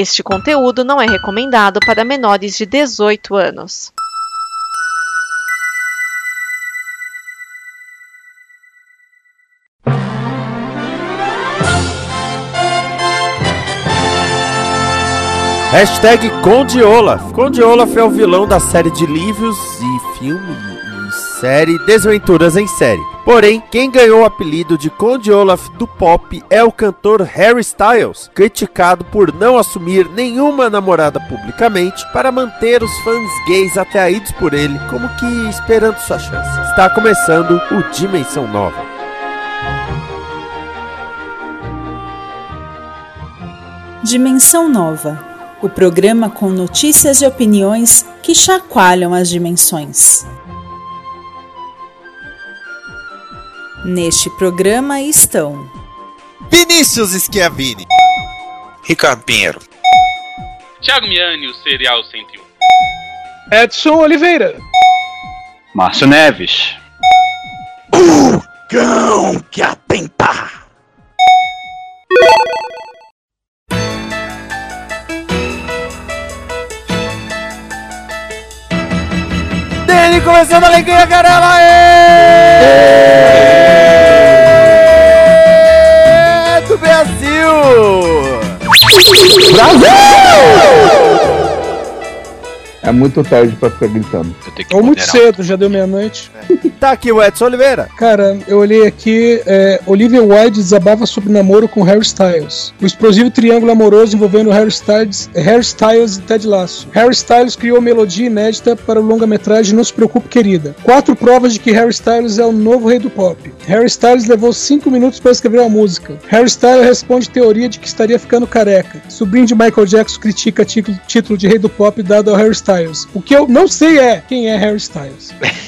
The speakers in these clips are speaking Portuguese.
Este conteúdo não é recomendado para menores de 18 anos. Hashtag Conde Olaf. Conde Olaf é o vilão da série de livros e filme e série Desventuras em Série. Porém, quem ganhou o apelido de Conde Olaf do pop é o cantor Harry Styles, criticado por não assumir nenhuma namorada publicamente para manter os fãs gays atraídos por ele, como que esperando sua chance. Está começando o Dimensão Nova. Dimensão Nova o programa com notícias e opiniões que chacoalham as dimensões. Neste programa estão Vinícius Schiavini, Ricardo Pinheiro, Thiago Miani, o Serial 101, Edson Oliveira, Márcio Neves, o cão que atenta. Dele, começando a alegria, Garela! É do Brasil! Brasil! É muito tarde pra ficar gritando. Ou muito cedo, já deu meia-noite. É. tá aqui o Edson Oliveira. Cara, eu olhei aqui, é, Olivia Wilde desabava sobre namoro com Harry Styles. O explosivo triângulo amoroso envolvendo Harry Styles, Harry Styles e Ted Lasso. Harry Styles criou melodia inédita para o longa-metragem Não Se Preocupe Querida. Quatro provas de que Harry Styles é o novo rei do pop. Harry Styles levou cinco minutos para escrever uma música. Harry Styles responde teoria de que estaria ficando careca. Sobrinho de Michael Jackson critica título, título de rei do pop dado ao Harry. Styles. O que eu não sei é quem é Harry Styles.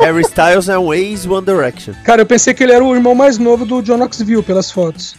Harry Styles é um ex-One Direction. Cara, eu pensei que ele era o irmão mais novo do John Knoxville pelas fotos.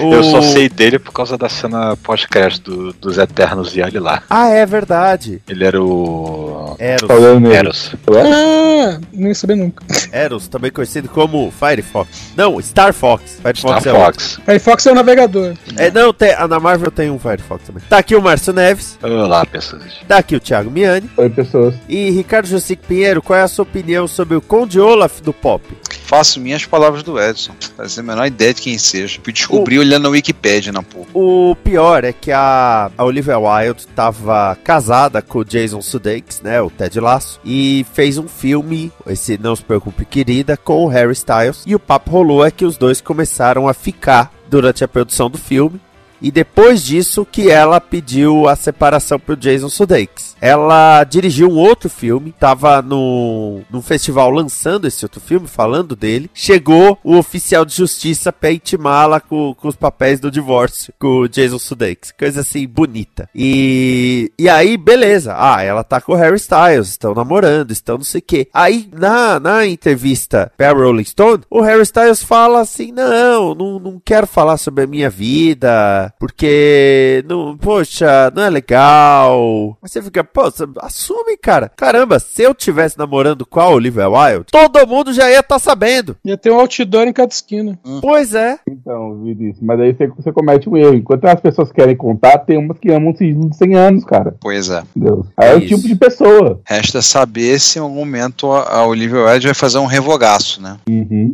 o... Eu só sei dele por causa da cena pós-crédito do, dos Eternos e olha lá. Ah, é verdade. Ele era o. Eros. Eros. Ah, nem sabia nunca. Eros, também conhecido como Firefox. Não, Star Fox. Firefox Star é Fox. Firefox é o navegador. É, não, tem, na Marvel tem um Firefox também. Tá aqui o Márcio Neves. Olá, pessoas. Tá aqui o Thiago Miani. Oi, pessoas. E Ricardo Josic Pinheiro, qual é a sua opinião sobre o Conde Olaf do pop? Faço minhas palavras do Edson. Fazia a menor ideia de quem seja. Fui descobrir o... olhando na Wikipedia na porra. O pior é que a, a Olivia Wilde tava casada com o Jason Sudeikis, né? O Ted Lasso. E fez um filme, esse Não Se Preocupe Querida, com o Harry Styles. E o papo rolou é que os dois começaram a ficar durante a produção do filme. E depois disso que ela pediu a separação pro Jason Sudeikis. Ela dirigiu um outro filme, tava no, no festival lançando esse outro filme, falando dele. Chegou o oficial de justiça pra intimá-la com, com os papéis do divórcio com o Jason Sudeikis. Coisa assim, bonita. E, e aí, beleza. Ah, ela tá com o Harry Styles, estão namorando, estão não sei o quê. Aí, na, na entrevista pra Rolling Stone, o Harry Styles fala assim, não, não, não quero falar sobre a minha vida, porque, não, poxa, não é legal. Mas você fica, pô, assume, cara. Caramba, se eu tivesse namorando com a Olivia Wilde, todo mundo já ia estar tá sabendo. Ia ter um outdoor em cada esquina. Hum. Pois é. Então, Vinícius, mas aí você, você, comete um erro. Enquanto as pessoas querem contar, tem umas que amam sigilo de 100 anos, cara. Pois é. Deus. Aí é, é o tipo de pessoa. Resta saber se em algum momento a Olivia Wilde vai fazer um revogaço, né? Uhum.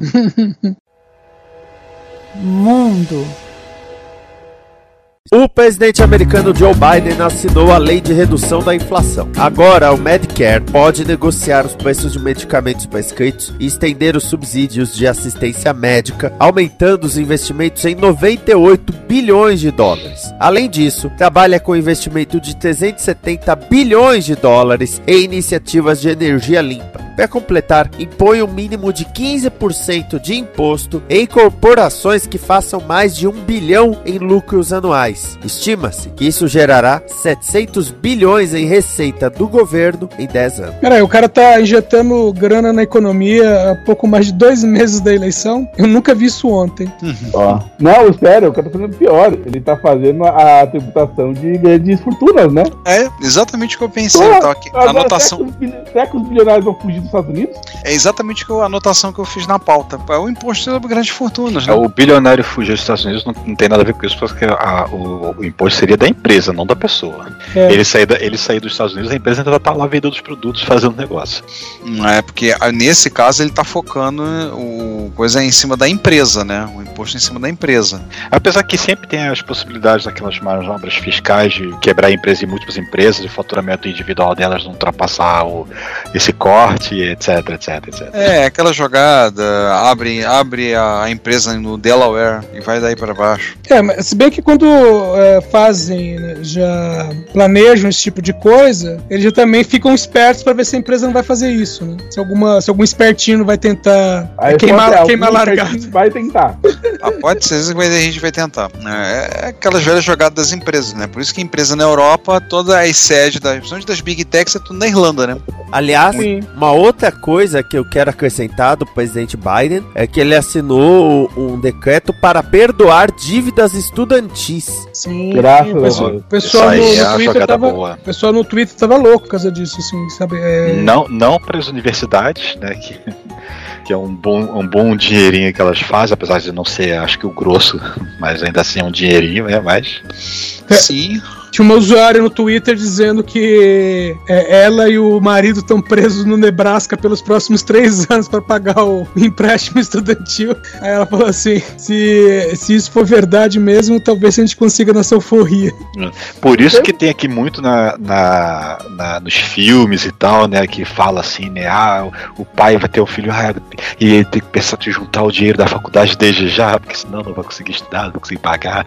Mundo o presidente americano Joe Biden assinou a lei de redução da inflação. Agora, o Medicare pode negociar os preços de medicamentos prescritos e estender os subsídios de assistência médica, aumentando os investimentos em 98 bilhões de dólares. Além disso, trabalha com investimento de 370 bilhões de dólares em iniciativas de energia limpa. Para completar, impõe um mínimo de 15% de imposto em corporações que façam mais de um bilhão em lucros anuais. Estima-se que isso gerará 700 bilhões em receita do governo em 10 anos. Peraí, o cara tá injetando grana na economia há pouco mais de dois meses da eleição? Eu nunca vi isso ontem. Ó. Não, espera, o cara tá fazendo pior. Ele tá fazendo a, a tributação de grandes fortunas, né? É, exatamente o que eu pensei. Pô, então, aqui, anotação. Será que os bilionários vão fugir Estados Unidos? É exatamente a anotação que eu fiz na pauta. É o imposto sobre grandes fortunas, É, né? o bilionário fugir dos Estados Unidos não, não tem nada a ver com isso, porque a- o, o imposto seria da empresa, não da pessoa. É. Ele, sair da- ele sair dos Estados Unidos, a empresa ainda estar lá vendendo os produtos, fazendo negócio. Não É porque ah, nesse caso ele tá focando o coisa em cima da empresa, né? O imposto em cima da empresa. Apesar que sempre tem as possibilidades daquelas manobras fiscais de quebrar a empresa em múltiplas empresas, o faturamento individual delas não ultrapassar o, esse corte, etc, etc, etc. É, aquela jogada, abre, abre a empresa no Delaware e vai daí para baixo. É, mas se bem que quando é, fazem, né, já planejam esse tipo de coisa, eles já também ficam espertos pra ver se a empresa não vai fazer isso, né? Se, alguma, se algum espertinho vai tentar Aí queimar, pode ser, queimar certinho Vai tentar. Ah, pode ser, vezes a gente vai tentar. né? É aquelas velhas jogadas das empresas, né? Por isso que a empresa na Europa, toda a sede, das, principalmente das Big Techs, é tudo na Irlanda, né? Aliás, Sim. uma outra coisa que eu quero acrescentar do presidente Biden é que ele assinou um decreto para perdoar dívidas estudantis. Sim, Graças o a pessoal, o pessoal no, é no Twitter tava, boa. pessoal no Twitter tava louco por causa disso, assim, sabe? É, Não, não para as universidades, né? Que, que é um bom, um bom dinheirinho que elas fazem, apesar de não ser, acho que o grosso, mas ainda assim é um dinheirinho, né? Mas É. Sim. Tinha uma usuária no Twitter dizendo que é, ela e o marido estão presos no Nebraska pelos próximos três anos para pagar o empréstimo estudantil. Aí ela falou assim: se, se isso for verdade mesmo, talvez a gente consiga nossa euforia. Por isso que tem aqui muito na, na- na- nos filmes e tal, né? Que fala assim, né? Ah, o, o pai vai ter o filho, ah, e ele tem que pensar em juntar o dinheiro da faculdade desde já, porque senão não vai conseguir estudar, não vai conseguir pagar.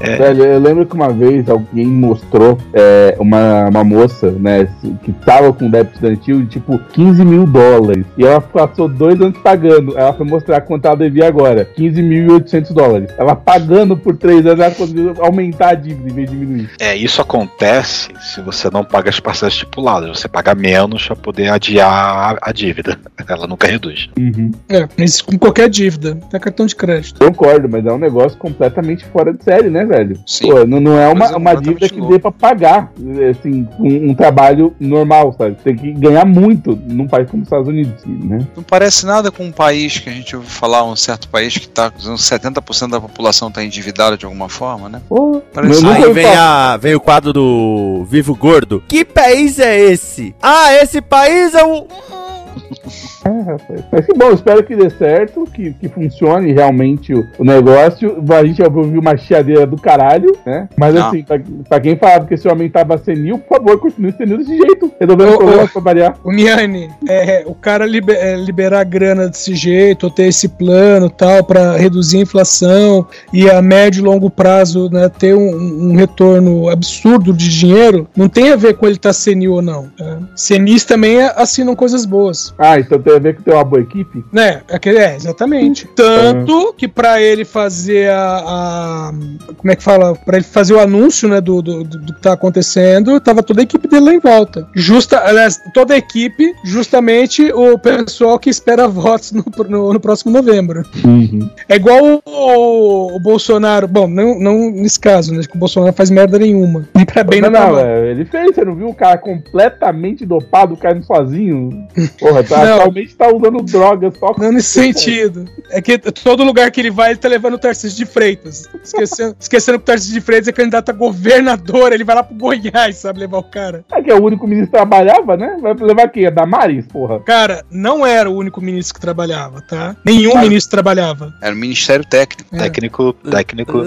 É, Velho, eu lembro que uma vez alguém mostrou é, uma, uma moça, né, que tava com débito estudantil de tipo 15 mil dólares. E ela passou dois anos pagando. Ela foi mostrar quanto ela devia agora: 15.800 dólares. Ela pagando por três anos, ela conseguiu aumentar a dívida em vez de diminuir. é, isso acontece se você não paga as parcelas estipuladas, você paga menos para poder adiar a, dívida. Ela nunca reduz. Uhum. É, isso com qualquer dívida, até cartão de crédito. Concordo, mas é um negócio completamente fora de série, né, velho? Sim. Pô, não, não é uma, Coisa uma completamente dívida que dê pra pagar, assim, um, um trabalho normal, sabe? Tem que ganhar muito num país como os Estados Unidos, né? Não parece nada com um país que a gente ouviu falar, um certo país que tá, 70% da população tá endividada de alguma forma, né? Pô, Parece- Aí vem, a, vem o quadro do Vivo Gordo. Que país é esse? Ah, esse país é um. É, rapaz. Mas que bom, espero que dê certo, que, que funcione realmente o, o negócio. A gente vai ouvir uma chiadeira do caralho, né? Mas Não. assim, pra, pra quem falava que esse homem tava senil, por favor, continue senil desse jeito. Resolvendo o problema pra variar. O Miane, é, o cara libe- é, liberar grana desse jeito, ou ter esse plano tal, para reduzir a inflação e a médio e longo prazo né, ter um, um retorno absurdo de dinheiro, não tem a ver com ele estar senil ou não. Tá? Senis também assinam coisas boas. Ah, então tem a ver com ter uma boa equipe? Né? Aquele, é, exatamente. Tanto que pra ele fazer a, a- Como é que fala? Pra ele fazer o anúncio, né, do, do, do que tá acontecendo, tava toda a equipe dele lá em volta. Justa, aliás, toda a equipe, justamente o pessoal que espera votos no, no, no próximo novembro. Uhum. É igual o, o Bolsonaro. Bom, não, não nesse caso, né? Que o Bolsonaro faz merda nenhuma. Nem pra bem não, não, mal. é, ele fez, você não viu o cara completamente dopado caindo sozinho? Porra, tá, Não. atualmente tá usando drogas só Não nesse sentido. É que todo lugar que ele vai, ele tá levando o Tarcísio de Freitas. Esquecendo, esquecendo que o Tarcísio de Freitas é candidato a governador, ele vai lá pro Goiás, sabe, levar o cara. É que é o único ministro que trabalhava, né? Vai levar quem? A Damares, porra. Cara, não era o único ministro que trabalhava, tá? Nenhum Claro. ministro trabalhava. Era o Ministério Técnico. É. Técnico, técnico.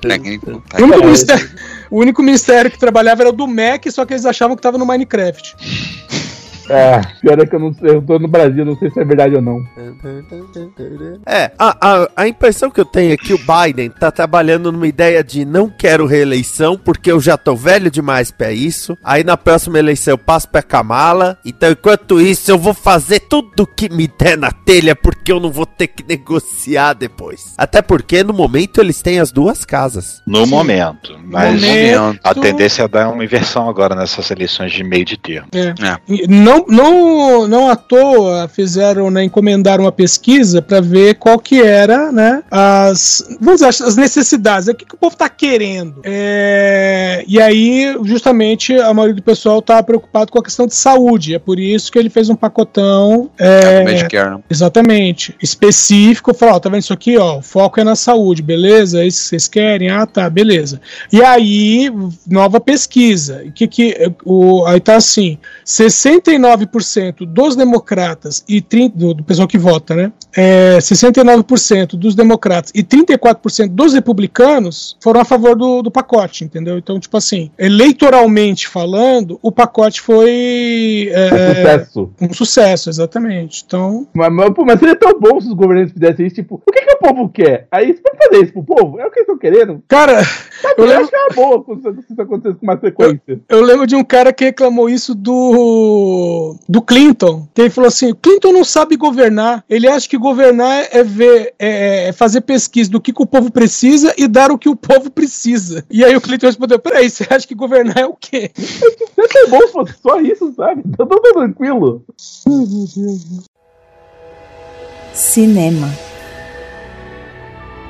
Técnico. O único, ministério, o único ministério que trabalhava era o do MEC, só que eles achavam que tava no Minecraft. É, pior é que eu não sei, eu tô no Brasil, não sei se é verdade ou não. É, a, a, a impressão que eu tenho é que o Biden tá trabalhando numa ideia de não quero reeleição porque eu já tô velho demais pra isso. Aí na próxima eleição eu passo pra Kamala. Então enquanto isso eu vou fazer tudo que me der na telha porque eu não vou ter que negociar depois. Até porque no momento eles têm as duas casas. No momento. Mas momento. a tendência é dar uma inversão agora nessas eleições de meio de termo. É. É. Não não, não, não à toa fizeram, né, encomendaram uma pesquisa para ver qual que era, né, as, vamos dizer, as necessidades, o que, que o povo tá querendo. É, e aí, justamente, a maioria do pessoal tá preocupado com a questão de saúde, é por isso que ele fez um pacotão... É, Medicare, né? Exatamente. Específico, falar, ó, tá vendo isso aqui, ó, o foco é na saúde, beleza? É isso que vocês querem? Ah, tá, beleza. E aí, nova pesquisa, que que o aí tá assim, 69% dos democratas e 30 do, do pessoal que vota, né? É, 69% dos democratas e 34% dos republicanos foram a favor do, do pacote, entendeu? Então, tipo assim, eleitoralmente falando, o pacote foi é, Sucesso. um sucesso, exatamente. Então, Mas, mas, pô, mas seria tão bom se os governantes fizessem isso, tipo, o que, que o povo quer? Aí, você pode fazer isso pro povo? É o que eles estão querendo? cara, Eu eu, lembro- acho que é uma boa quando isso acontece com uma frequência. Eu lembro de um cara que reclamou isso do do Clinton. Que ele falou assim: Clinton não sabe governar. Ele acha que governar é ver, é, é fazer pesquisa do que, que o povo precisa e dar o que o povo precisa. E aí o Clinton respondeu: Peraí, você acha que governar é o quê? Tão bom só isso, sabe? Tá tudo tranquilo. Cinema.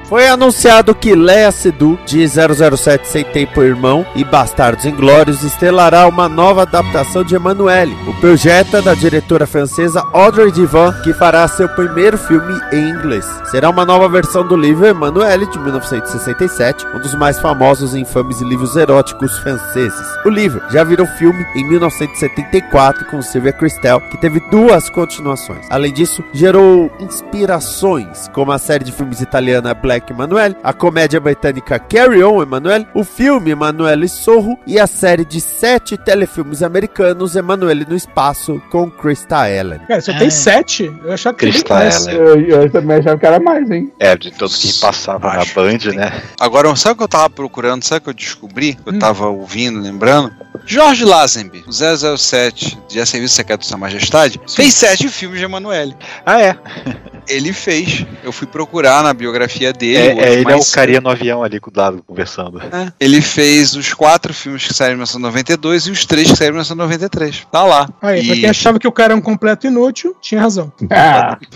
Foi anunciado que Lea Seydoux, de 007 Sem Tempo Irmão e Bastardos Inglórios, estrelará uma nova adaptação de Emanuele, o projeto da diretora francesa Audrey Divan, que fará seu primeiro filme em inglês. Será uma nova versão do livro Emanuele, de 1967, um dos mais famosos e infames livros eróticos franceses. O livro já virou filme em 1974 com Sylvia Christel, que teve duas continuações. Além disso, gerou inspirações, como a série de filmes italiana Black Emanuele, a comédia britânica Carry On Emanuele, o filme Emanuele Sorro e a série de sete telefilmes americanos Emanuele no Espaço com Krista Allen. Cara, só É. tem sete. Eu achava que mais. Ellen. Eu, eu também achava que era mais, hein? É, de todo que passava na. Band, né? Agora, sabe o que eu tava procurando? Sabe o que eu descobri? Eu Hum. tava ouvindo, lembrando? Jorge Lazenby, o 007 de Serviço Secreto de Sua Majestade, fez sete filmes de Emanuele. Ah, é. Ele fez. Eu fui procurar na biografia dele. É, é, ele é o cedo. carinha no avião ali com o lado conversando. É. Ele fez os quatro filmes que saíram em 1992 e os três que saíram em 1993. Tá lá. Aí, pra E- quem achava que o cara é um completo inútil, tinha razão. Ah,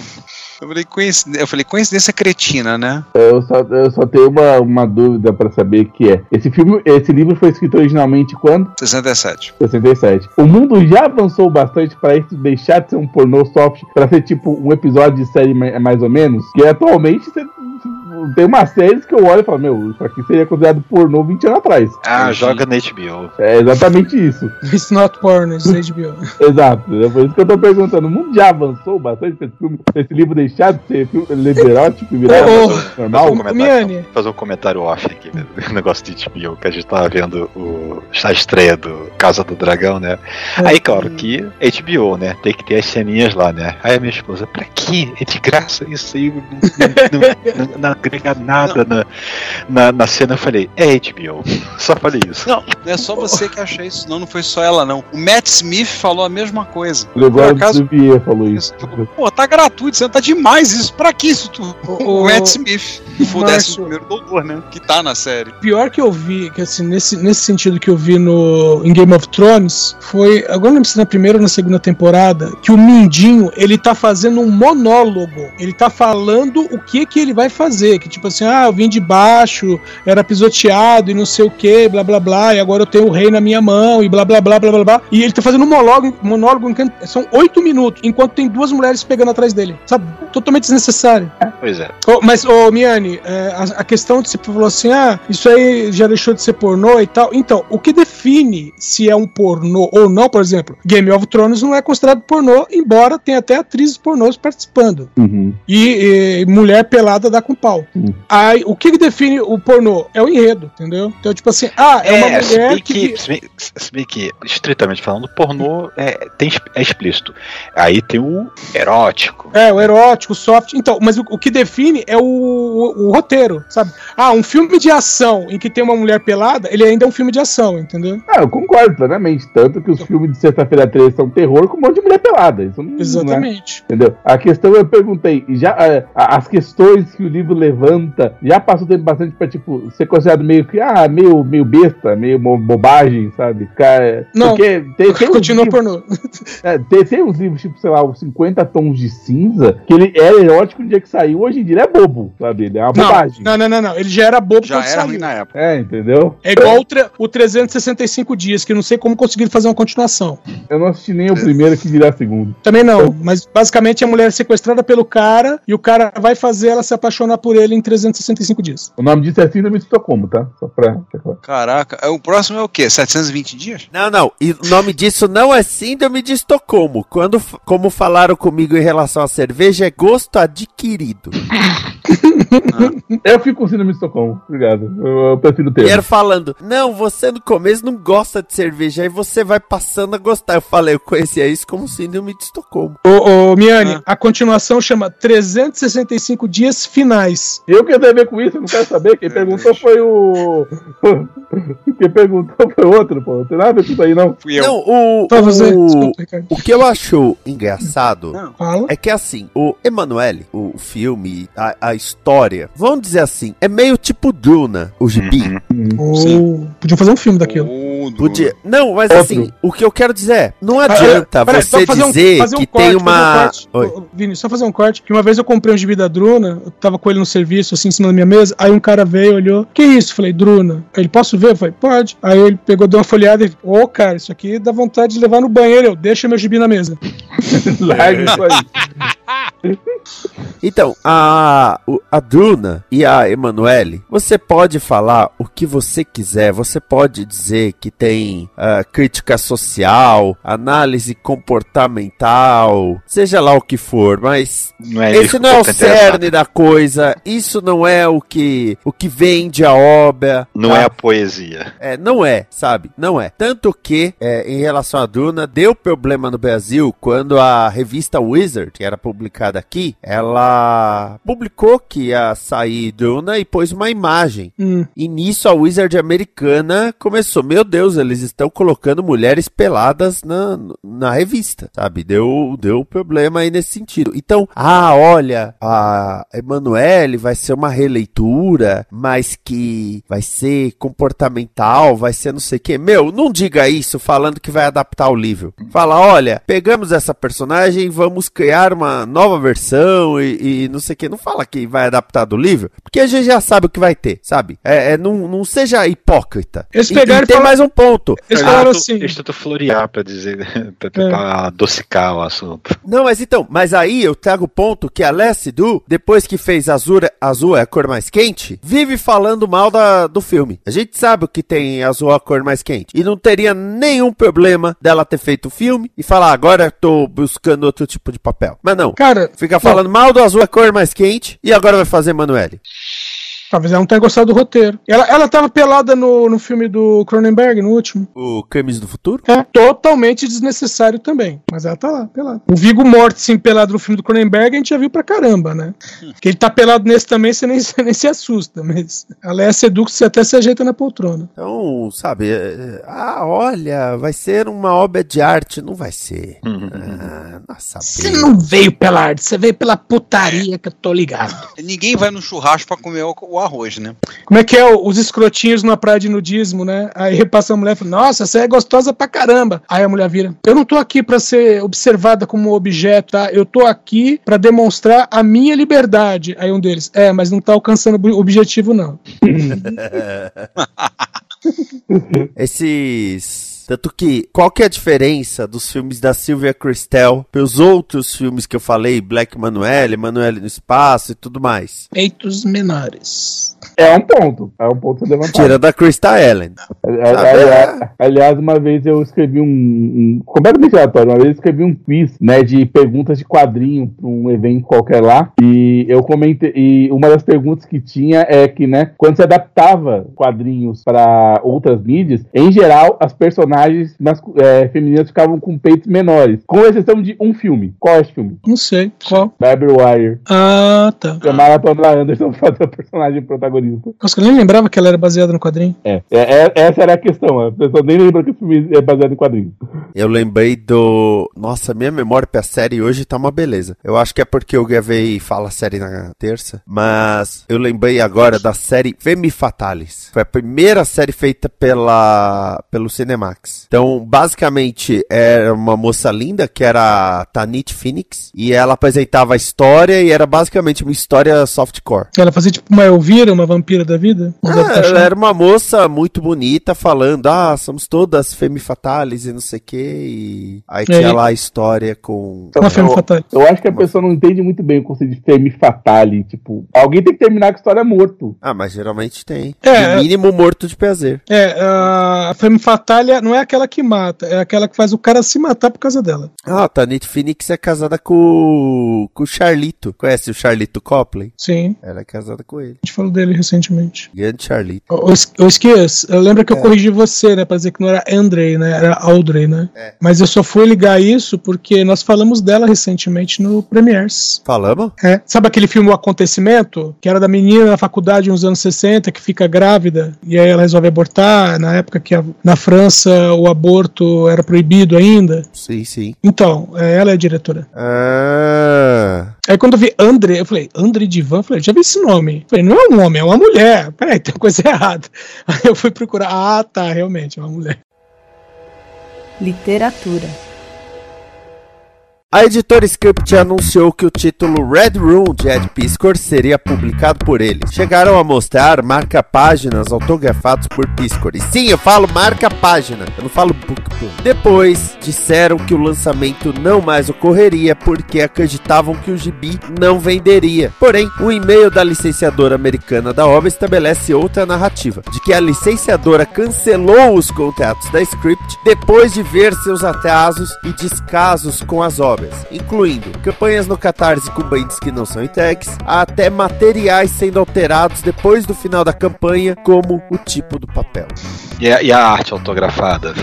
eu, falei, coincidência, eu falei, coincidência cretina, né? eu só, eu só tenho uma, uma dúvida pra saber que é. Esse filme, esse livro foi escrito originalmente quando? 67. 67. O mundo já avançou bastante pra isso deixar de ser um pornô soft pra ser tipo um episódio de série ma- mais ou menos. Que atualmente você- tem umas séries que eu olho e falo, meu, isso aqui seria considerado pornô 20 anos atrás. Ah, joga na HBO. É exatamente isso. It's not porn, it's HBO. Exato. É por isso que eu tô perguntando. O mundo já avançou bastante pra esse filme, pra esse livro deixar de ser filme livro erótico e virar ô, normal? Fazer um Miane. fazer um comentário off aqui, né, do negócio de HBO, que a gente tava vendo o, a estreia do Casa do Dragão, né? Aí, claro que HBO, né? Tem que ter as ceninhas lá, né? Aí a minha esposa, pra quê? É de graça isso aí, não, não, não, não agrega nada na, na, na cena. Eu falei, é HBO. Só falei isso. Não, não é só você que acha isso, não, não foi só ela, não. O Matt Smith falou a mesma coisa. O Eduardo Por acaso- falou isso. Pô, tá gratuito, você tá demais isso. Pra que isso tu? O, O- Matt Smith, que foi o décimo primeiro doutor, né? Que tá na série. pior que eu vi, que assim, nesse, nesse sentido que eu vi no em Game of Thrones, foi, agora não lembro se na primeira ou na segunda temporada, que o Mindinho, ele tá fazendo um monólogo. Ele tá falando o que que ele vai fazer, que tipo assim, ah, eu vim de baixo, era pisoteado e não sei o que, blá blá blá, e agora eu tenho o rei na minha mão e blá blá blá blá blá blá. E ele tá fazendo um monólogo, monólogo em que são oito minutos, enquanto tem duas mulheres pegando atrás dele, sabe? Totalmente desnecessário. Pois é. Ô, mas, ô, Miane, é, a, a questão de você falou assim, ah, isso aí já deixou de ser pornô e tal. Então, o que define se é um pornô ou não, por exemplo, Game of Thrones não é considerado pornô, embora tenha até atrizes pornôs participando. Uhum. E, e mulher pelada dá com pau. Hum. Aí, o que, que define o pornô? É o enredo, entendeu? Então, tipo assim, ah, é, uma se mulher que. que, se bem, se bem que, estritamente falando, pornô é, tem, é explícito. Aí tem o erótico. É, o erótico, o soft. Então, mas o, o que define é o, o- o roteiro, sabe? Ah, um filme de ação em que tem uma mulher pelada, ele ainda é um filme de ação, entendeu? Ah, eu concordo plenamente. Tanto que os filmes de sexta-feira 13 são terror com um monte de mulher pelada. Isso não, não é Exatamente. Entendeu? A questão eu perguntei, já é, a- as questões que o livro levanta, já passou tempo bastante pra, tipo, ser considerado meio que, ah, meio, meio besta, meio bo- bobagem, sabe? Cara, Não, porque tem, tem Continua livros- pornô. é, tem, tem uns livros, tipo, sei lá, os 50 tons de cinza, que ele era erótico no dia que saiu, hoje em dia ele é bobo, sabe? Ele é uma Não, bobagem. não, não, não, não. Ele já era bobo Já quando era saiu. na época. É, entendeu? É igual o, o 365 dias, que não sei como conseguiram fazer uma continuação. Eu não assisti nem o primeiro que dirá segundo. Também não, mas basicamente a mulher é sequestrada pelo cara e o cara vai fazer ela se apaixonar por ele em 365 dias. O nome disso é Síndrome de Estocolmo, tá? Só pra. Caraca, é, o próximo é o quê? 720 dias? Não, não. E o nome disso não é síndrome de Estocolmo. Quando, como falaram comigo em relação à cerveja, é gosto adquirido. Eu fico com Síndrome de Estocolmo, obrigado. Eu, eu prefiro o E era falando, não, você no começo não gosta de cerveja, aí você vai passando a gostar. Eu falei, eu conhecia isso como síndrome de Estocolmo. Ô, ô Miane, a continuação chama 365 dias finais. Eu que tenho a ver com isso, eu não quero saber. Quem perguntou foi o. Quem perguntou foi o outro, pô. Não tem nada a ver com isso aí, não. Fui eu. Não, o, você, o, o que eu acho engraçado Fala. é que assim, o Emanuele, o filme, a, a história, vamos dizer assim, é meio tipo Duna, o gibi. Ô, podiam fazer um filme daquilo. Podia. Não, mas Outro. assim, o que eu quero dizer é, não Ah, adianta peraí, você só fazer um- dizer fazer um que corte, tem um uma. corte. Ô, Vini, só fazer um corte. Que uma vez eu comprei um gibi da Druna, eu tava com ele no serviço, assim, em cima da minha mesa. Aí um cara veio, olhou. Que isso? Falei, Druna. Aí ele, posso ver? Eu falei, pode. Aí ele pegou, deu uma folhada e ô, cara, isso aqui dá vontade de levar no banheiro. Eu, deixa meu gibi na mesa. Larga isso aí. Então, a, a Duna e a Emanuele, você pode falar o que você quiser, você pode dizer que tem ah, crítica social, análise comportamental, seja lá o que for, mas Não é esse isso não é o cerne da coisa, isso não é o que, o que vende a obra. Não tá? é a poesia. É, não é, sabe? Não é. Tanto que, é, em relação à Duna, deu problema no Brasil quando a revista Wizard, que era publicada aqui, ela publicou que ia sair Duna e pôs uma imagem. Hum. E nisso a Wizard americana começou, meu Deus, eles estão colocando mulheres peladas na, na revista, sabe? Deu, deu problema aí nesse sentido. Então, ah, olha, a Emanuele vai ser uma releitura, mas que vai ser comportamental, vai ser não sei o quê. Meu, não diga isso falando que vai adaptar o livro. Fala, olha, pegamos essa personagem, vamos criar uma nova versão e, e não sei o que. Não fala que vai adaptar do livro, porque a gente já sabe o que vai ter, sabe? É, é, não, não seja hipócrita. Eles pegaram e e tem mais um ponto. Eles Ah, falaram tu- assim. Eles tentam florear pra dizer, pra tentar adocicar o assunto. Não, mas então, mas aí eu trago o ponto que a Du, depois que fez azul, azul é a cor mais quente, vive falando mal da, do filme. A gente sabe o que tem azul é a cor mais quente. E não teria nenhum problema dela ter feito o filme e falar, agora eu tô buscando outro tipo de papel. Mas não. Cara, Fica falando mal do azul é a cor mais quente e agora vai fazer Emanuele. Talvez ela não tenha gostado do roteiro. Ela, ela tava pelada no, no filme do Cronenberg, no último. O Crimes do Futuro? É totalmente desnecessário também. Mas ela tá lá, pelada. O Vigo Mortensen pelado no filme do Cronenberg a gente já viu pra caramba, né? Que ele tá pelado nesse também, você nem, você nem se assusta. Mas a Léa Sedux você até se ajeita na poltrona. Então, sabe, é, é, ah, olha, vai ser uma obra de arte. Não vai ser. Ah, nossa, Você não veio pela arte, você veio pela putaria que eu tô ligado. Ninguém vai no churrasco pra comer o, o arroz, né? Como é que é os escrotinhos numa praia de nudismo, né? Aí passa a mulher e fala, nossa, você é gostosa pra caramba. Aí a mulher vira, eu não tô aqui pra ser observada como objeto, tá? Eu tô aqui pra demonstrar a minha liberdade. Aí um deles, é, mas não tá alcançando o objetivo, não. Esses. Tanto que, qual que é a diferença dos filmes da Sylvia Christel pelos outros filmes que eu falei, Black Manuelle, Emanuele no Espaço e tudo mais? Feitos menores. É um ponto. É um ponto levantado. Tira da Krista Ellen. Ali- ali- Aliás, uma vez eu escrevi um, um completamente aleatório. Uma vez eu escrevi um quiz, né, de perguntas de quadrinho para um evento qualquer lá. E eu comentei. E uma das perguntas que tinha é que, né, quando se adaptava quadrinhos para outras mídias, em geral, as personagens personagens é, femininas ficavam com peitos menores. Com exceção de um filme. Qual é esse filme? Não sei. Qual? Barbie Wire. Ah, tá. Chamaram a Pamela Anderson pra fazer o personagem protagonista. Nossa, eu nem lembrava que ela era baseada no quadrinho. É, é, é- essa era a questão. A pessoa nem lembra que o filme é baseado em quadrinhos. Eu lembrei do. Nossa, minha memória pra série hoje tá uma beleza. Eu acho que é porque eu gravei Fala Série na terça. Mas eu lembrei agora da série Femme Fatalis. Foi a primeira série feita pela pelo Cinemax. Então, basicamente, era uma moça linda que era a Tanit Phoenix. E ela apresentava a história e era basicamente uma história softcore. Ela fazia tipo uma Elvira, uma vampira da vida. Ah, ela era uma moça muito bonita falando, ah, somos todas femme fatales e não sei o que. E aí aí? tinha lá a história com. Uma femme eu, fatale. eu acho que a pessoa não entende muito bem o conceito de femme fatale. Tipo, alguém tem que terminar com a história morto. Ah, mas geralmente tem. É, no mínimo morto de prazer. É, a femme fatale não é aquela que mata, é aquela que faz o cara se matar por causa dela. Ah, a Tanit Phoenix é casada com, com o Charlito. Conhece o Charlito Copley? Sim, Ela é casada com ele. a gente falou dele recentemente. Grande Charlito. Ô, ô, Esquias, eu lembro que eu corrigi você, né? Pra dizer que não era Andrei, né? Era Audrey, né? É. Mas eu só fui ligar isso porque nós falamos dela recentemente no Premiers. Falamos? É. Sabe aquele filme O Acontecimento? Que era da menina na faculdade nos anos 60 que fica grávida e aí ela resolve abortar, na época que a- na França o aborto era proibido ainda. Sim, sim. Então, é, ela é a diretora. Ah. Aí quando eu vi André, eu falei, André Divan? Eu falei, já vi esse nome. Eu falei, não é um homem, é uma mulher. Peraí, tem coisa errada. Aí eu fui procurar, ah, tá, realmente, é uma mulher. Literatura. A editora Script anunciou que o título Red Room de Ed Piscor seria publicado por ele. Chegaram a mostrar marca-páginas autografados por Piscor. E sim, eu falo marca-página, eu não falo bookplate. Depois, disseram que o lançamento não mais ocorreria porque acreditavam que o gibi não venderia. Porém, o e-mail da licenciadora americana da obra estabelece outra narrativa, de que a licenciadora cancelou os contratos da Script depois de ver seus atrasos e descasos com as obras, incluindo campanhas no Catarse com bands que não são entregues, até materiais sendo alterados depois do final da campanha, como o tipo do papel. E a, e a arte autografada?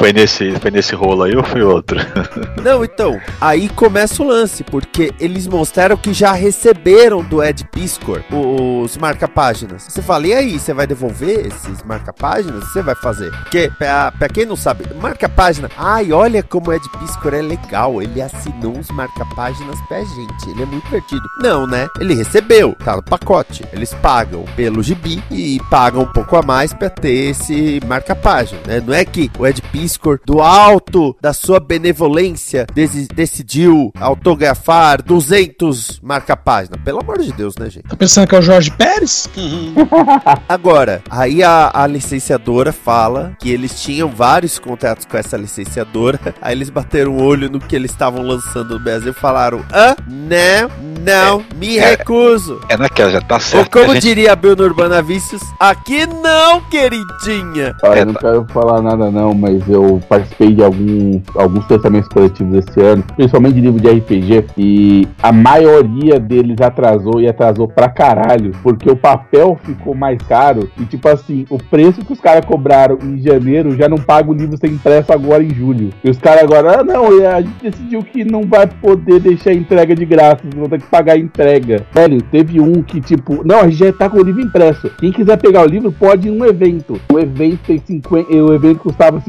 Foi nesse, foi nesse rolo aí ou foi outro? Não, então, aí começa o lance, porque eles mostraram que já receberam do Ed Piscor os marca-páginas. Você fala, e aí, você vai devolver esses marca-páginas? Você vai fazer? Porque, pra, pra quem não sabe, marca-página, ai, olha como o Ed Piscor é legal, ele assinou uns marca-páginas pra gente, ele é muito divertido. Não, né? Ele recebeu, tá no pacote. Eles pagam pelo gibi e pagam um pouco a mais pra ter esse marca-página, né? Não é que o Ed Piscor, do alto da sua benevolência, decidiu autografar 200 marca-página. Pelo amor de Deus, né, gente? Tá pensando que é o Jorge Pérez? Agora, aí a, a licenciadora fala que eles tinham vários contratos com essa licenciadora. Aí eles bateram o olho no que eles estavam lançando no Brasil e falaram: Hã? Não, não, me é. recuso. É naquela, já tá Ou certo. como a gente- diria a Bruno Urbana Vícios, aqui não, queridinha. Olha, É, eu não tá. quero falar nada não, mas eu participei de alguns, alguns pensamentos coletivos esse ano, principalmente de livro de RPG, e a maioria deles atrasou e atrasou pra caralho, porque o papel ficou mais caro e tipo assim, o preço que os caras cobraram em janeiro já não paga o livro ser impresso agora em julho. E os caras agora, ah não, a gente decidiu que não vai poder deixar a entrega de graça, vão ter que pagar a entrega. Velho, teve um que tipo, não, a gente já tá com o livro impresso. Quem quiser pegar o livro pode ir em um evento. O evento tem 50, o evento custava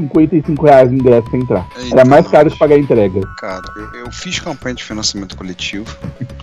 55 reais o ingresso pra entrar. Era mais caro que pagar a entrega. Cara, eu, eu fiz campanha de financiamento coletivo.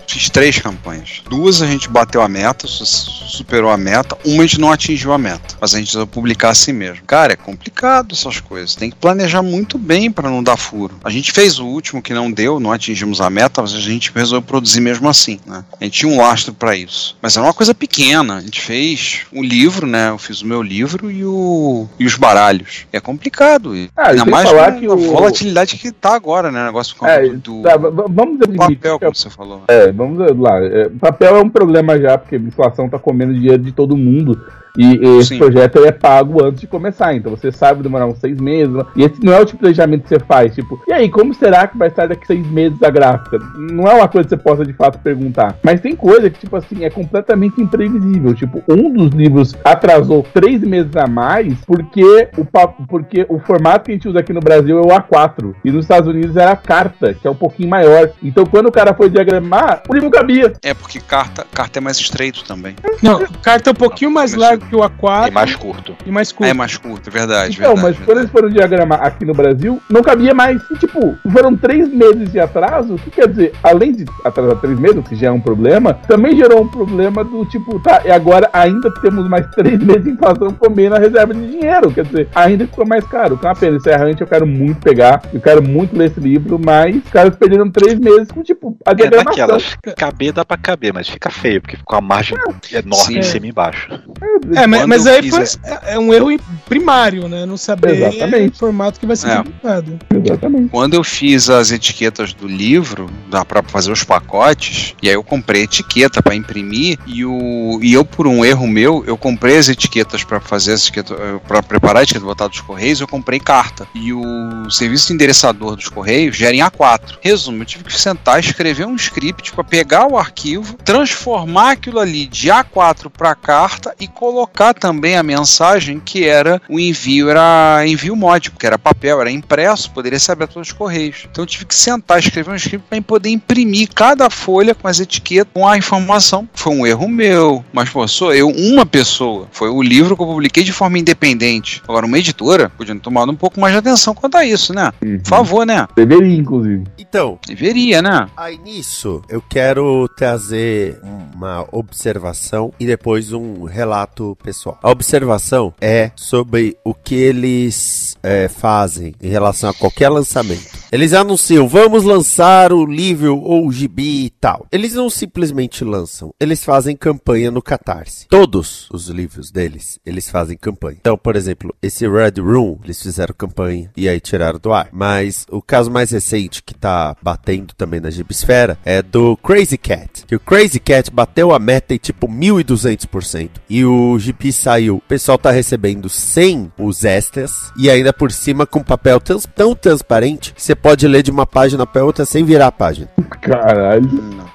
Fiz três campanhas. Duas a gente bateu a meta, su- superou a meta. Uma a gente não atingiu a meta. Mas a gente vai publicar assim mesmo. Cara, é complicado essas coisas. Tem que planejar muito bem pra não dar furo. A gente fez o último que não deu, não atingimos a meta, mas a gente resolveu produzir mesmo assim. Né? A gente tinha um lastro pra isso. Mas era uma coisa pequena. A gente fez o livro, né? Eu fiz o meu livro e, o, e os baralhos. É complicado. E Ah, Ainda mais falar que a o- volatilidade que tá agora, né? O negócio É, do, tá, vamos do papel, que como você falou. É, vamos lá. É, papel é um problema já, porque a inflação tá comendo dinheiro de todo mundo. E, esse Sim. projeto ele é pago antes de começar, então você sabe demorar uns seis meses. E esse não é o tipo de planejamento que você faz, tipo, e aí, como será que vai estar daqui seis meses a gráfica? Não é uma coisa que você possa de fato perguntar. Mas tem coisa que, tipo assim, é completamente imprevisível. Tipo, um dos livros atrasou três meses a mais porque o, pa- porque o formato que a gente usa aqui no Brasil é o A4. E nos Estados Unidos era a carta, que é um pouquinho maior. Então, quando o cara foi diagramar, o livro cabia. É porque carta, carta é mais estreito também. Não, carta é um pouquinho mais largo que o A4 E mais curto. e mais curto. é mais curto, é verdade. Então, verdade, mas quando verdade. eles foram diagramar aqui no Brasil, não cabia mais. E, tipo, foram três meses de atraso. O que quer dizer? Além de atrasar três meses, o que já é um problema, também gerou um problema do tipo, tá, e agora ainda temos mais três meses de inflação comendo a reserva de dinheiro. Quer dizer, ainda ficou mais caro. Que é uma pena. Esse errante eu quero muito pegar. Eu quero muito ler esse livro, mas os caras perderam três meses com, tipo, a É diagramação. daquelas, caber dá pra caber, mas fica feio, porque fica uma margem enorme Sim. em cima e embaixo. É, mas, Quando mas eu aí foi, esse- é, é um erro primário, né? Não saber Exatamente. o formato que vai ser É. publicado. Exatamente. Quando eu fiz as etiquetas do livro, dá para fazer os pacotes, e aí eu comprei etiqueta para imprimir e o e eu por um erro meu, eu comprei as etiquetas para fazer as etiquetas, para preparar a etiqueta botar dos correios, eu comprei carta. E o serviço endereçador dos correios gera em A4. Resumo, eu tive que sentar, escrever um script para pegar o arquivo, transformar aquilo ali de A4 para carta e colocar também a mensagem que era o envio era envio módico, que era papel, era impresso, poderia ser aberto pelos correios. Então eu tive que sentar, escrever um script para poder imprimir cada folha com as etiquetas, com a informação. Foi um erro meu, mas pô, sou eu uma pessoa. Foi o livro que eu publiquei de forma independente. Agora uma editora podia ter tomado um pouco mais de atenção quanto a isso, né? Uhum. Por favor, né? Deveria, inclusive. Então, Deveria, né? Aí nisso, eu quero trazer uma observação e depois um relato pessoal. A observação é sobre o que eles é, fazem em relação a qualquer lançamento. Eles anunciam, vamos lançar o livro ou o gibi e tal. Eles não simplesmente lançam, eles fazem campanha no Catarse. Todos os livros deles, eles fazem campanha. Então, por exemplo, esse Red Room, eles fizeram campanha e aí tiraram do ar. Mas o caso mais recente que tá batendo também na Gibsfera é do Crazy Cat. Que o Crazy Cat bateu a meta em tipo 1200%. E o GP saiu. O pessoal tá recebendo sem os extras e ainda por cima com papel trans- tão transparente que você pode ler de uma página para outra sem virar a página. Caralho. Nossa.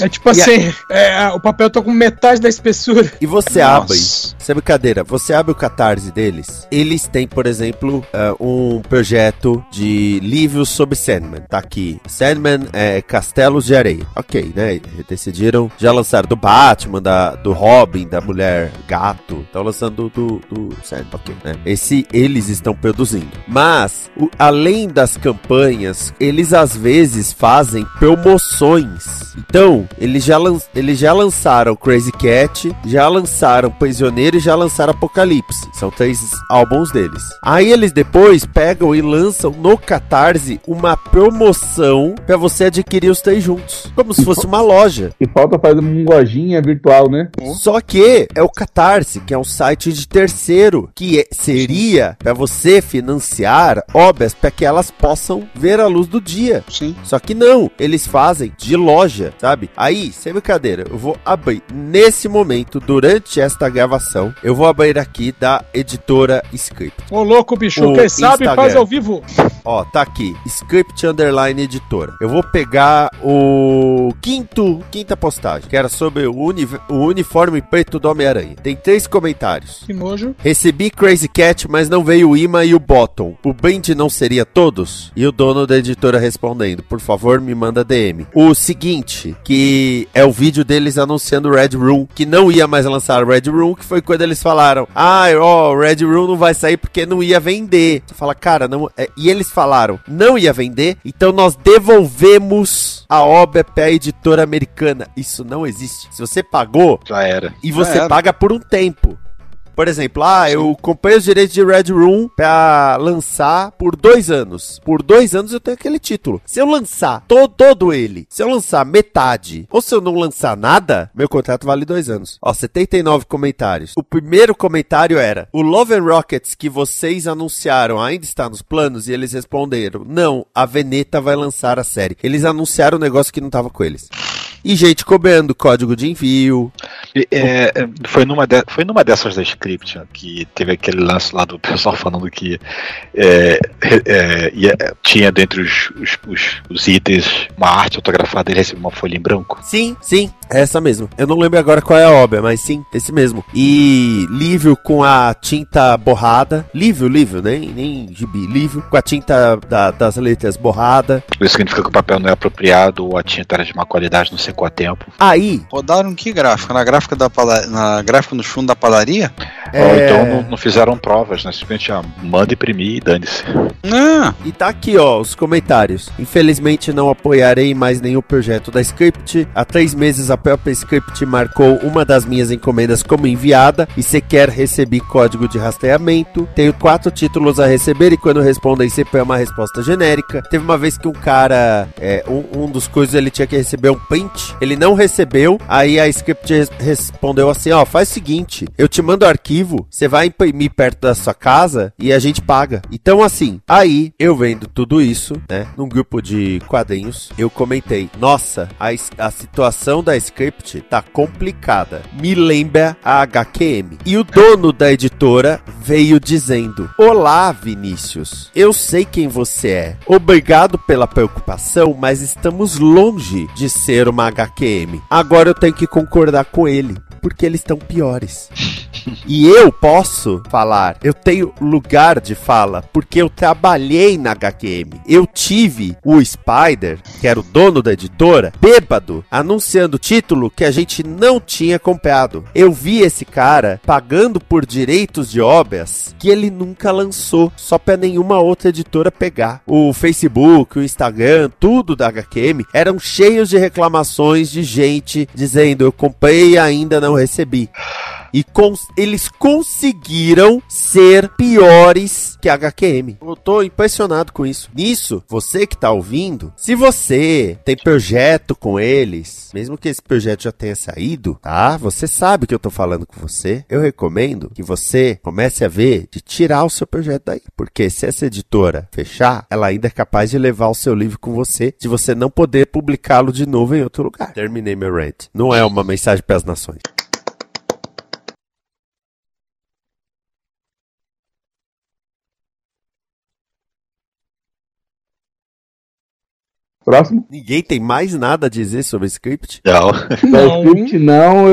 É tipo assim, é, o papel tá com metade da espessura. E você Nossa. abre, sem brincadeira, você abre o catarse deles, eles têm, por exemplo, ah, um projeto de livros sobre Sandman. Tá aqui. Sandman é Castelos de Areia. Ok, né? Eles decidiram já lançar do Batman, da, do Robin, da Mulher Gato. Estão lançando do, do, do Sandman. Ok, né? Esse eles estão produzindo. Mas, o- além das campanhas, eles às vezes fazem promoções. Então, eles já, lan eles já lançaram Crazy Cat, já lançaram Prisioneiro e já lançaram Apocalipse. São três álbuns deles. Aí eles depois pegam e lançam no Catarse uma promoção pra você adquirir os três juntos. Como se fosse uma loja. E falta fazer uma lojinha virtual, né? Só que é o Catarse, que é um site de terceiro, que é- seria pra você financiar obras para que elas possam ver a luz do dia. Sim. Só que não, eles fazem de loja, sabe? Aí, sem brincadeira, eu vou abrir nesse momento, durante esta gravação, eu vou abrir aqui da editora Script. Ô louco, bicho, O quem sabe Instagram. faz ao vivo. Ó, tá aqui, Script Underline Editora. Eu vou pegar o quinto, quinta postagem, que era sobre o, uni- o uniforme preto do Homem-Aranha. Tem três comentários. Que nojo. Recebi Crazy Cat, mas não veio o Ima e o Bottom. O brand não seria todos? E o dono da editora respondendo, por favor, me manda DM. O seguinte, que é o vídeo deles anunciando o Red Room, que não ia mais lançar o Red Room, que foi quando eles falaram, ah, ó, o Red Room não vai sair porque não ia vender. Você fala, cara, não... é- E eles falaram, não ia vender, então nós devolvemos a obra pra editora americana. Isso não existe. Se você pagou, Já era. e você era. paga por um tempo. Por exemplo, ah, eu comprei os direitos de Red Room pra lançar por dois anos. Por dois anos eu tenho aquele título. Se eu lançar to todo ele, se eu lançar metade, ou se eu não lançar nada, meu contrato vale dois anos. Ó, 79 comentários. O primeiro comentário era: O Love and Rockets que vocês anunciaram ainda está nos planos? E eles responderam: Não, a Veneta vai lançar a série. Eles anunciaram um negócio que não tava com eles. E gente cobrando código de envio. É, é, foi, numa de- foi numa dessas da script né, que teve aquele lance lá do pessoal falando que é, é, tinha dentre os, os, os- os itens uma arte autografada e ele recebeu uma folha em branco. Sim, sim, é essa mesmo. Eu não lembro agora qual é a obra, mas sim, esse mesmo. E livro com a tinta borrada. Livro, livro, nem, nem gibi. Livro com a tinta da- das letras borrada. Isso significa que o papel não é apropriado ou a tinta era de má qualidade, não secou a tempo. Aí, Rodaram que gráfica? Na gráfica da na gráfica no fundo da padaria? Ou é, então não, não fizeram provas, né? Simplesmente ah, manda imprimir e dane-se. Ah, E tá aqui, ó, os comentários. Infelizmente não apoiarei mais nenhum projeto da Script. Há três meses a própria Script marcou uma das minhas encomendas como enviada e sequer recebi código de rastreamento. Tenho quatro títulos a receber e quando respondem sempre é uma resposta genérica. Teve uma vez que um cara, é, um, um dos coisas ele tinha que receber um print, ele não recebeu. Aí a Script res- respondeu assim: ó, faz o seguinte, eu te mando o arquivo, você vai imprimir perto da sua casa e a gente paga. Então, assim, aí eu vendo tudo isso, né, num grupo de quadrinhos, eu comentei: nossa, a, a situação da Script tá complicada. Me lembra a HQM. E o dono da editora veio dizendo: Olá, Vinícius. Eu sei quem você é. Obrigado pela preocupação, mas estamos longe de ser uma HQM. Agora eu tenho que concordar com ele. Porque eles estão piores. E eu posso falar, eu tenho lugar de fala, porque eu trabalhei na HQM. Eu tive o Spider, que era o dono da editora, bêbado, anunciando título que a gente não tinha comprado. Eu vi esse cara pagando por direitos de obras que ele nunca lançou, só pra nenhuma outra editora pegar. O Facebook, o Instagram, tudo da HQM eram cheios de reclamações de gente dizendo eu comprei e ainda não recebi. E cons- eles conseguiram ser piores que a HQM. Eu tô impressionado com isso. Nisso, você que tá ouvindo, se você tem projeto com eles, mesmo que esse projeto já tenha saído, tá? Você sabe que eu tô falando com você. Eu recomendo que você comece a ver de tirar o seu projeto daí. Porque se essa editora fechar, ela ainda é capaz de levar o seu livro com você, de você não poder publicá-lo de novo em outro lugar. Terminei meu rant. Não é uma mensagem para as nações. Próximo? Ninguém tem mais nada a dizer sobre script? Não. Da script não,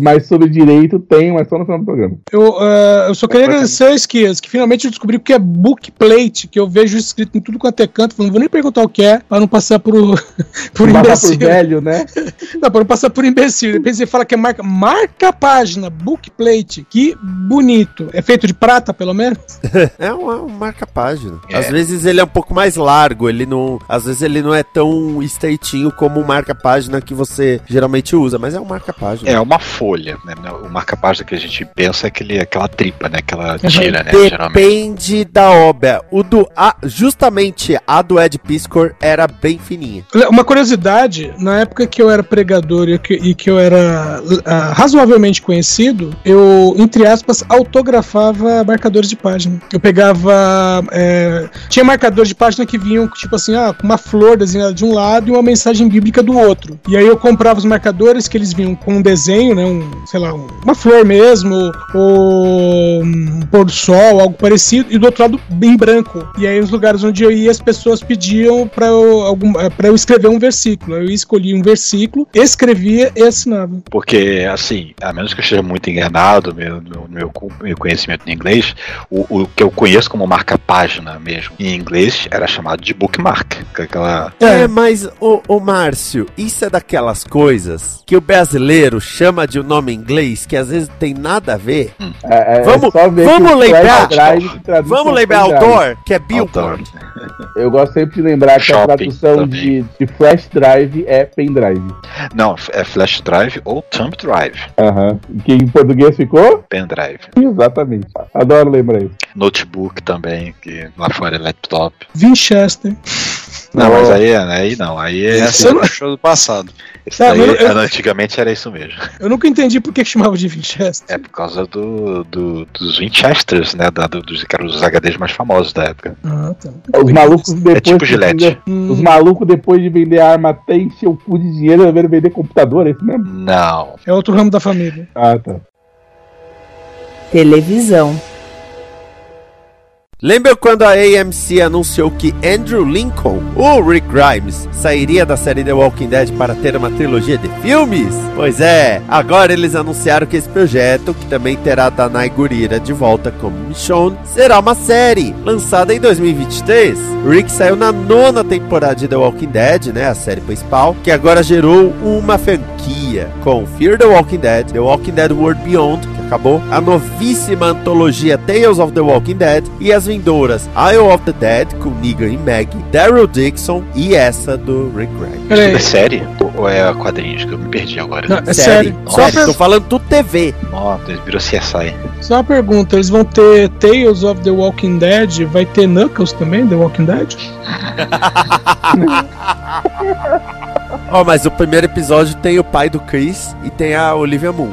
mas sobre direito tem, mas só no final do programa. Eu, ah, eu só queria agradecer a Esquias, que finalmente eu descobri o que é bookplate, que eu vejo escrito em tudo quanto é canto. Não vou nem perguntar o que é, pra não passar por, por Passar imbecil. por velho, né? Não, pra não passar por imbecil. Depois você fala que é marca, marca página, bookplate. Que bonito. É feito de prata, pelo menos? É um, é um marca-página. É. Às vezes ele é um pouco mais largo, ele não. Às vezes ele não é tão estreitinho como o marca-página que você geralmente usa, mas é um marca-página. É uma folha, né? O marca-página que a gente pensa é aquele, aquela tripa, né? Aquela Uhum. tira, né? Geralmente. Depende da obra. O do. A, justamente a do Ed Piscor era bem fininha. Uma curiosidade, na época que eu era pregador e que, e que eu era ah, razoavelmente conhecido, eu, entre aspas, autografava marcadores de página. Eu pegava. é, tinha marcadores de página que vinham, tipo assim, ah, com uma flor desenhada de um lado e uma mensagem bíblica do outro. E aí eu comprava os marcadores que eles vinham com um desenho, né? Um, sei lá, um- uma flor mesmo, ou um pôr do sol, algo parecido, e do outro lado em branco. E aí, nos lugares onde eu ia, as pessoas pediam pra eu, eh, eu escrever um versículo. Eu escolhia um versículo, escrevia e assinava. Porque, assim, a menos que eu esteja muito enganado meu, no meu, meu conhecimento em inglês, o, o que eu conheço como marca-página mesmo, em inglês, era chamado de bookmark. É É, mas, ô, ô Márcio, isso é daquelas coisas que o brasileiro chama de um nome inglês que às vezes não tem nada a ver. É, é Vamos- só ver vamos o lembrar- Vamos lembrar pendrive. outdoor, que é Billboard. Eu gosto sempre de lembrar que a Shopping tradução também. de, de flash drive é pendrive. Não, é flash drive ou thumb drive. Aham. Que em português ficou? Pendrive. Exatamente. Adoro lembrar isso. Notebook também, que lá fora é laptop. Winchester. Não, mas aí, aí não, aí é. Essa é o show do passado. Tá, daí, eu- antigamente era isso mesmo. Eu nunca entendi por que chamava de Winchester. É por causa do, do- dos Winchesters, né? da- do- dos, que eram os HDs mais famosos da época. Ah, tá. Os malucos depois. tipo que Gillette. vender- Hum, Os malucos, depois de vender arma até encher o cu de dinheiro, resolveram vender computador, é isso mesmo? Não. é outro ramo da família. Ah, tá. Televisão. Lembra quando a AMC anunciou que Andrew Lincoln, o Rick Grimes, sairia da série The Walking Dead para ter uma trilogia de filmes? Pois é, agora eles anunciaram que esse projeto, que também terá Danai Gurira de volta como Michonne, será uma série lançada em 2023. Rick saiu na nona temporada de The Walking Dead, né, a série principal, que agora gerou uma franquia com Fear the Walking Dead, The Walking Dead World Beyond, acabou, a novíssima antologia Tales of the Walking Dead e as vindouras Isle of the Dead com Negan e Maggie, Daryl Dixon e essa do Rick Grimes. É série? Ou é quadrinhos? Que eu me perdi agora. Não, é sério. Só, Sério, per- tô falando do TV. Nossa, virou CSI. só uma pergunta: eles vão ter Tales of the Walking Dead? Vai ter Knuckles também, The Walking Dead? Ó, mas o primeiro episódio tem o pai do Chris e tem a Olivia Moon.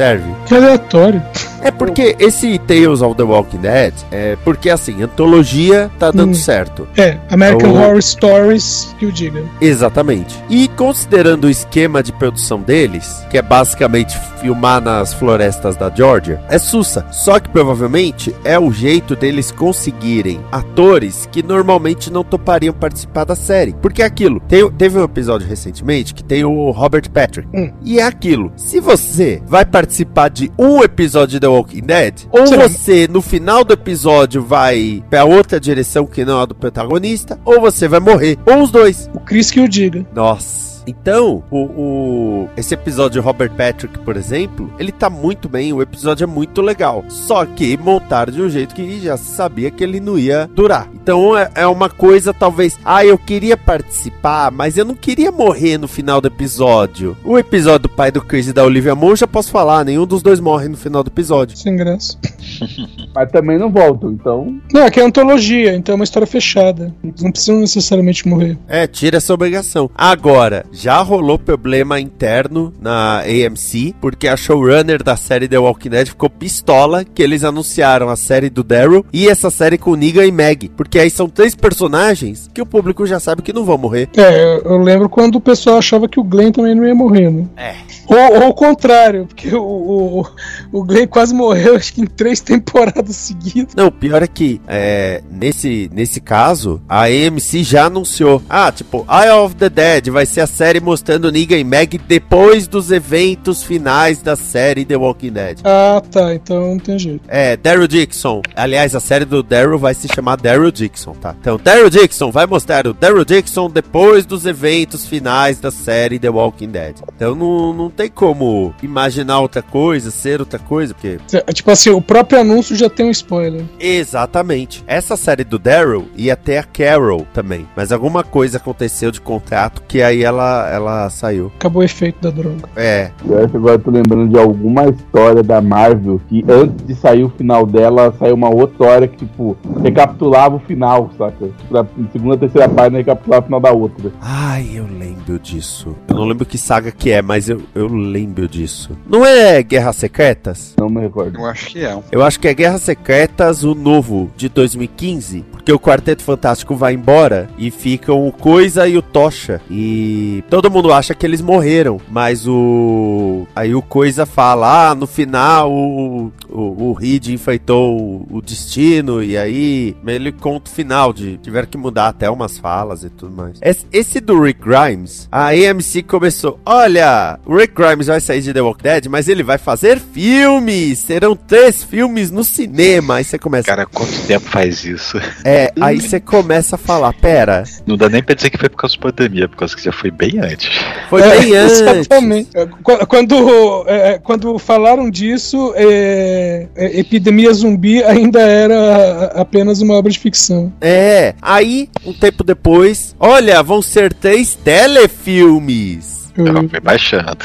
Serve. Que aleatório. É porque esse Tales of the Walking Dead é porque assim, antologia tá dando Hum. certo. É, American O- Horror Stories, que o diga. Exatamente. E considerando o esquema de produção deles, que é basicamente filmar nas florestas da Georgia, é sussa. Só que provavelmente é o jeito deles conseguirem atores que normalmente não topariam participar da série. Porque é aquilo. Tem- teve um episódio recentemente que tem o Robert Patrick. Hum. E é aquilo. Se você vai participar de um episódio de The Walking Dead, ou Será? você no final do episódio vai pra outra direção que não a do protagonista, ou você vai morrer. Ou os dois. O Chris que o diga. Nossa. Então, o, o- esse episódio de Robert Patrick, por exemplo, ele tá muito bem, o episódio é muito legal. Só que montaram de um jeito que já se sabia que ele não ia durar. Então é, é uma coisa, talvez, ah, eu queria participar, mas eu não queria morrer no final do episódio. O episódio do pai do Chris e da Olivia Moon, eu já posso falar, nenhum dos dois morre no final do episódio. Sem graça. Mas também não voltam, então. Não, aqui é antologia, então é uma história fechada. Eles não precisam necessariamente morrer. É, tira essa obrigação. Agora, já rolou problema interno na AMC, porque a showrunner da série The Walking Dead ficou pistola que eles anunciaram a série do Daryl e essa série com Negan e Maggie. Porque aí são três personagens que o público já sabe que não vão morrer. É, eu, eu lembro quando o pessoal achava que o Glenn também não ia morrer, né? É. Ou, ou o contrário, porque o, o, o Glenn quase morreu, acho que em três temporadas seguidas. Não, o pior é que é, nesse, nesse caso, a AMC já anunciou. Ah, tipo, Eye of the Dead vai ser a série mostrando Negan e Maggie depois dos eventos finais da série The Walking Dead. Ah, tá, então não tem jeito. É, Daryl Dixon. Aliás, a série do Daryl vai se chamar Daryl Dixon, tá? Então, Daryl Dixon vai mostrar o Daryl Dixon depois dos eventos finais da série The Walking Dead. Então, não, não tem como imaginar outra coisa, ser outra coisa, porque... É, Tipo assim, o próprio anúncio já tem um spoiler. Exatamente. Essa série do Daryl ia ter a Carol também, mas alguma coisa aconteceu de contrato que aí ela, ela saiu. Acabou o efeito da droga. É, Eu acho que agora eu tô lembrando de alguma história da Marvel que antes de sair o final dela, saiu uma outra história que, tipo, recapitulava o final, saca? Tipo, na segunda, terceira página recapitulava o final da outra. Ai, eu lembro disso. Eu não lembro que saga que é, mas eu, eu lembro disso. Não é Guerras Secretas? Não me recordo. Eu acho que é. Eu acho que é Guerras Secretas, o novo, de 2015. Porque o Quarteto Fantástico vai embora e ficam o Coisa e o Tocha. E todo mundo acha que eles morreram. Mas o. Aí o Coisa fala: ah, no final o, o, o Reed enfrentou o, o destino. E aí ele conta o final de tiveram que mudar até umas falas e tudo mais. Esse, esse do Rick Grimes, a AMC começou: olha, o Rick Grimes vai sair de The Walking Dead, mas ele vai fazer filmes. Serão três filmes no cinema. Aí você começa. Cara, quanto tempo faz isso? É, aí você começa a falar, pera, Não dá nem pra dizer que foi por causa da pandemia, por causa que já foi bem antes. foi É, bem antes. Exatamente. É, qu- Quando, é, quando falaram disso, é, é, Epidemia Zumbi ainda era apenas uma obra de ficção. É, aí, um tempo depois, olha, vão ser três telefilmes. Ela foi baixando.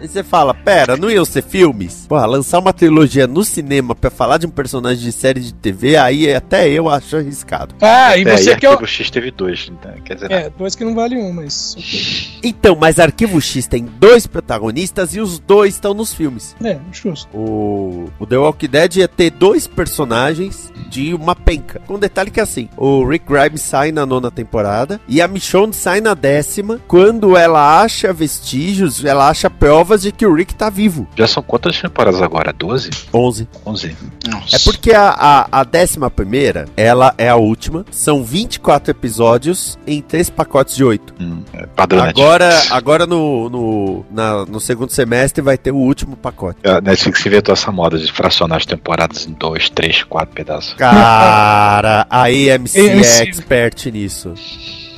Aí você fala, pera, não iam ser filmes? Porra, lançar uma trilogia no cinema pra falar de um personagem de série de TV, aí até eu acho arriscado. Ah, e É, você e que é o. Arquivo X teve dois, né? quer dizer, É, dois que não vale um, mas. ok. Então, mas Arquivo X tem dois protagonistas e os dois estão nos filmes. É, justo. O, o The Walking Dead ia ter dois personagens de uma penca. Com detalhe que é assim, o Rick Grimes sai na nona temporada e a Michonne sai na décima quando ela acha vestígios, ela acha provas de que o Rick tá vivo. já são quantas temporadas agora? 12? 11. 11. Nossa. É porque a, a, a décima primeira, ela é a última. São 24 episódios em três pacotes de 8. Hum, é padrão Agora, Netflix. agora no, no, na- no segundo semestre vai ter o último pacote. A Netflix inventou essa moda de fracionar as temporadas em dois, três, quatro pedaços. Cara, a AMC é expert nisso.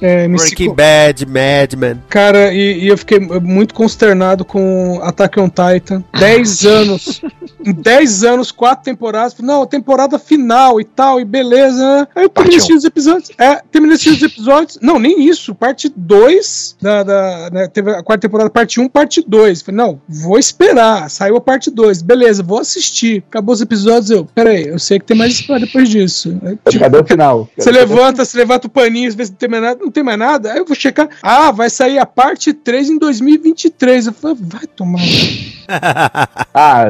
É, Breaking Bad, Mad Men. Cara, e, e eu fiquei muito consternado com Attack on Titan. 10 anos. Em 10 anos, quatro temporadas. Não, temporada final e tal, e beleza. Aí eu terminei um. os episódios. É, terminei os episódios. Não, nem isso. Parte 2 da. da né, teve a quarta temporada, parte 1, parte 2. Falei, não, vou esperar. Saiu a parte 2. Beleza, vou assistir. Acabou os episódios. Eu, peraí, eu sei que tem mais história depois disso. Aí, tipo, Cadê o final? você levanta, você levanta o paninho, vê se não tem mais nada, não tem mais nada. Aí eu vou checar. Ah, vai sair a parte 3 em 2023. Eu falei, vai tomar. Ah,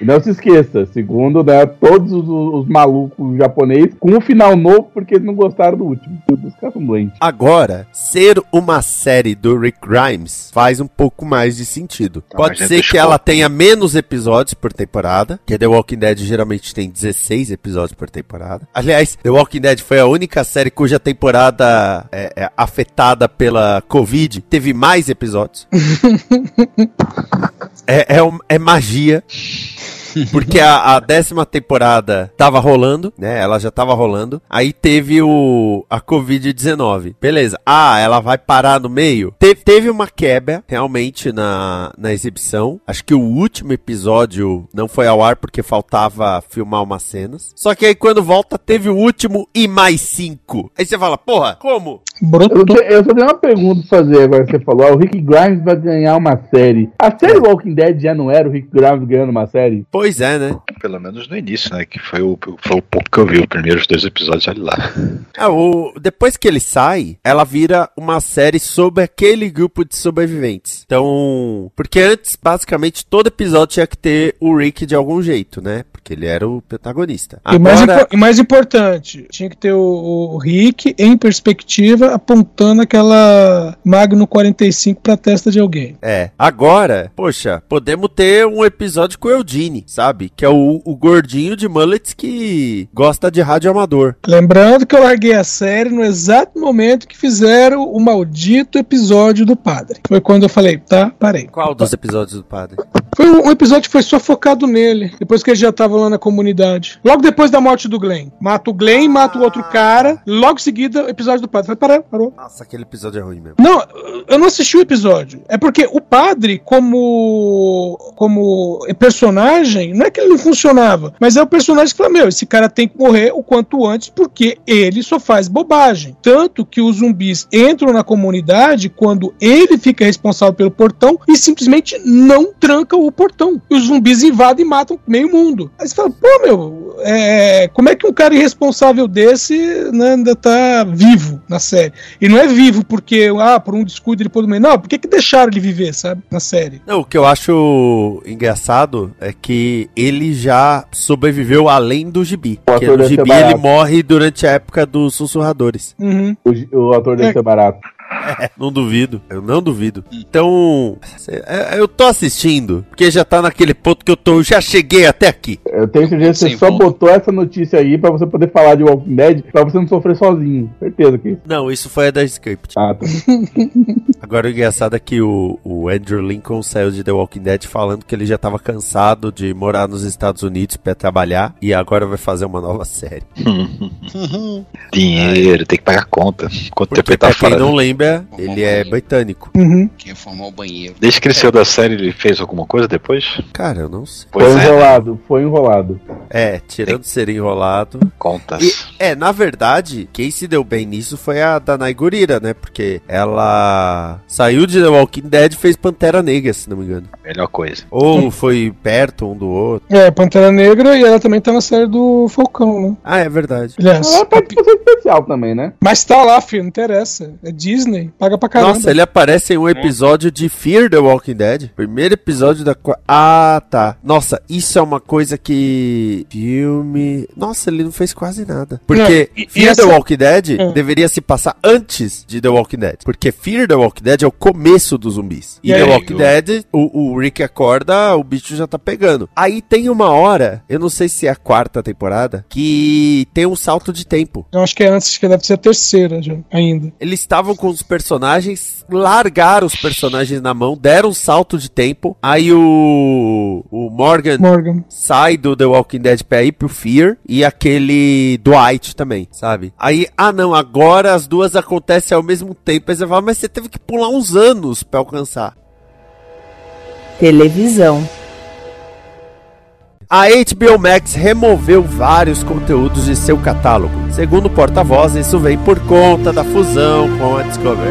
não se esqueça, segundo, né, todos os, os malucos japoneses com um final novo porque eles não gostaram do último. Os caras são doentes. Agora, ser uma série do Rick Grimes faz um pouco mais de sentido. Pode ser que ela tenha menos episódios por temporada, que The Walking Dead geralmente tem 16 episódios por temporada. Aliás, The Walking Dead foi a única série cuja temporada é, é afetada pela Covid teve mais episódios. é, é, é magia. Porque a, a décima temporada tava rolando, né? Ela já tava rolando. Aí teve o a Covid-19. Beleza. Ah, ela vai parar no meio. Te- teve uma quebra, realmente, na, na exibição. Acho que o último episódio não foi ao ar porque faltava filmar umas cenas. Só que aí quando volta, teve o último e mais cinco. Aí você fala, porra, como? Eu, Brotou. te- eu só tenho uma pergunta pra fazer agora que você falou. Ah, o Rick Grimes vai ganhar uma série. A série Walking Dead já não era o Rick Grimes ganhando uma série? Pois é, né? Pelo menos no início, né? Que foi o, foi o pouco que eu vi, os primeiros dois episódios ali lá. É, o, depois que ele sai, ela vira uma série sobre aquele grupo de sobreviventes. Então, porque antes, basicamente, todo episódio tinha que ter o Rick de algum jeito, né? Porque ele era o protagonista. E mais, Agora, impo- e mais importante, tinha que ter o, o Rick em perspectiva apontando aquela Magno 45 pra testa de alguém. é, agora, poxa, podemos ter um episódio com o Eudine, sabe? Que é o, o gordinho de mullets que gosta de rádio amador. Lembrando que eu larguei a série no exato momento que fizeram o maldito episódio do padre. Foi quando eu falei, tá, parei. Qual dos episódios do padre? Foi um um episódio que foi só focado nele, depois que ele já tava lá na comunidade. Logo depois da morte do Glenn. Mata o Glenn, mata o outro cara, logo em seguida, o episódio do padre. Falei, parou, parou. Nossa, aquele episódio é ruim mesmo. Não, eu não assisti o episódio. É porque o padre, como como personagem, não é que ele não funcionava, mas é o personagem que fala: Meu, esse cara tem que morrer o quanto antes, porque ele só faz bobagem. Tanto que os zumbis entram na comunidade quando ele fica responsável pelo portão e simplesmente não tranca o portão. E os zumbis invadem e matam meio mundo. Aí você fala: Pô, meu, é, como é que um cara irresponsável desse né, ainda tá vivo na série? E não é vivo porque, ah, por um descuido ele pôde morrer. Não, por que, que deixaram ele viver, sabe? Na série. Não, o que eu acho engraçado é que ele já sobreviveu além do gibi. O Porque ator no gibi ele morre durante a época dos sussurradores. Uhum. O, o ator deve É. ser barato. Não duvido, eu não duvido. Então, cê- é- eu tô assistindo, porque já tá naquele ponto que eu tô, eu já cheguei até aqui. Eu tenho certeza que você Sim, só bom. botou essa notícia aí pra você poder falar de Walking Dead, pra você não sofrer sozinho. Certeza que isso. Não, isso foi a da script. Ah, tá. Agora o engraçado é que o, o Andrew Lincoln saiu de The Walking Dead falando que ele já tava cansado de morar nos Estados Unidos pra trabalhar e agora vai fazer uma nova série. Dinheiro, tem que pagar conta. Quanto tempo ele tá fora? não lembra, Ele é britânico. Uhum. Quem reformou o banheiro. Desde que ele saiu da série, ele fez alguma coisa depois? Cara, eu não sei. Foi Pois é, enrolado, foi enrolado. É, tirando ser enrolado. contas. E, é, na verdade, quem se deu bem nisso foi a Danai Gurira, né? Porque ela saiu de The Walking Dead e fez Pantera Negra, se não me engano. Melhor coisa. Ou foi perto um do outro. É, Pantera Negra e ela também tá na série do Falcão, né? Ah, é verdade. Aliás, Ela participação especial também, né? mas tá lá, filho, não interessa. É Disney, paga pra caramba. Nossa, ele aparece em um episódio de Fear the Walking Dead. Primeiro episódio da. Ah, tá. Nossa, isso é uma coisa que. Filme. Nossa, ele não fez quase nada. Porque Não, e- e Fear essa- the Walking Dead É. deveria se passar antes de The Walking Dead. Porque Fear the Walking Dead é o começo dos zumbis. E E The aí, Walking o- Dead, o, o Rick acorda, o bicho já tá pegando. Aí tem uma hora, eu não sei se é a quarta temporada, que tem um salto de tempo. Eu acho que é antes, que deve ser a terceira já, ainda. Eles estavam com os personagens, largaram os personagens na mão, deram um salto de tempo. Aí o, o Morgan Morgan. sai do The Walking Dead pra ir pro Fear e aquele Dwight também, sabe? Aí, ah não, agora as duas acontecem ao mesmo tempo. Aí você fala, mas você teve que pular uns anos pra alcançar. Televisão. A HBO Max removeu vários conteúdos de seu catálogo. Segundo o porta-voz, isso vem por conta da fusão com a Discovery.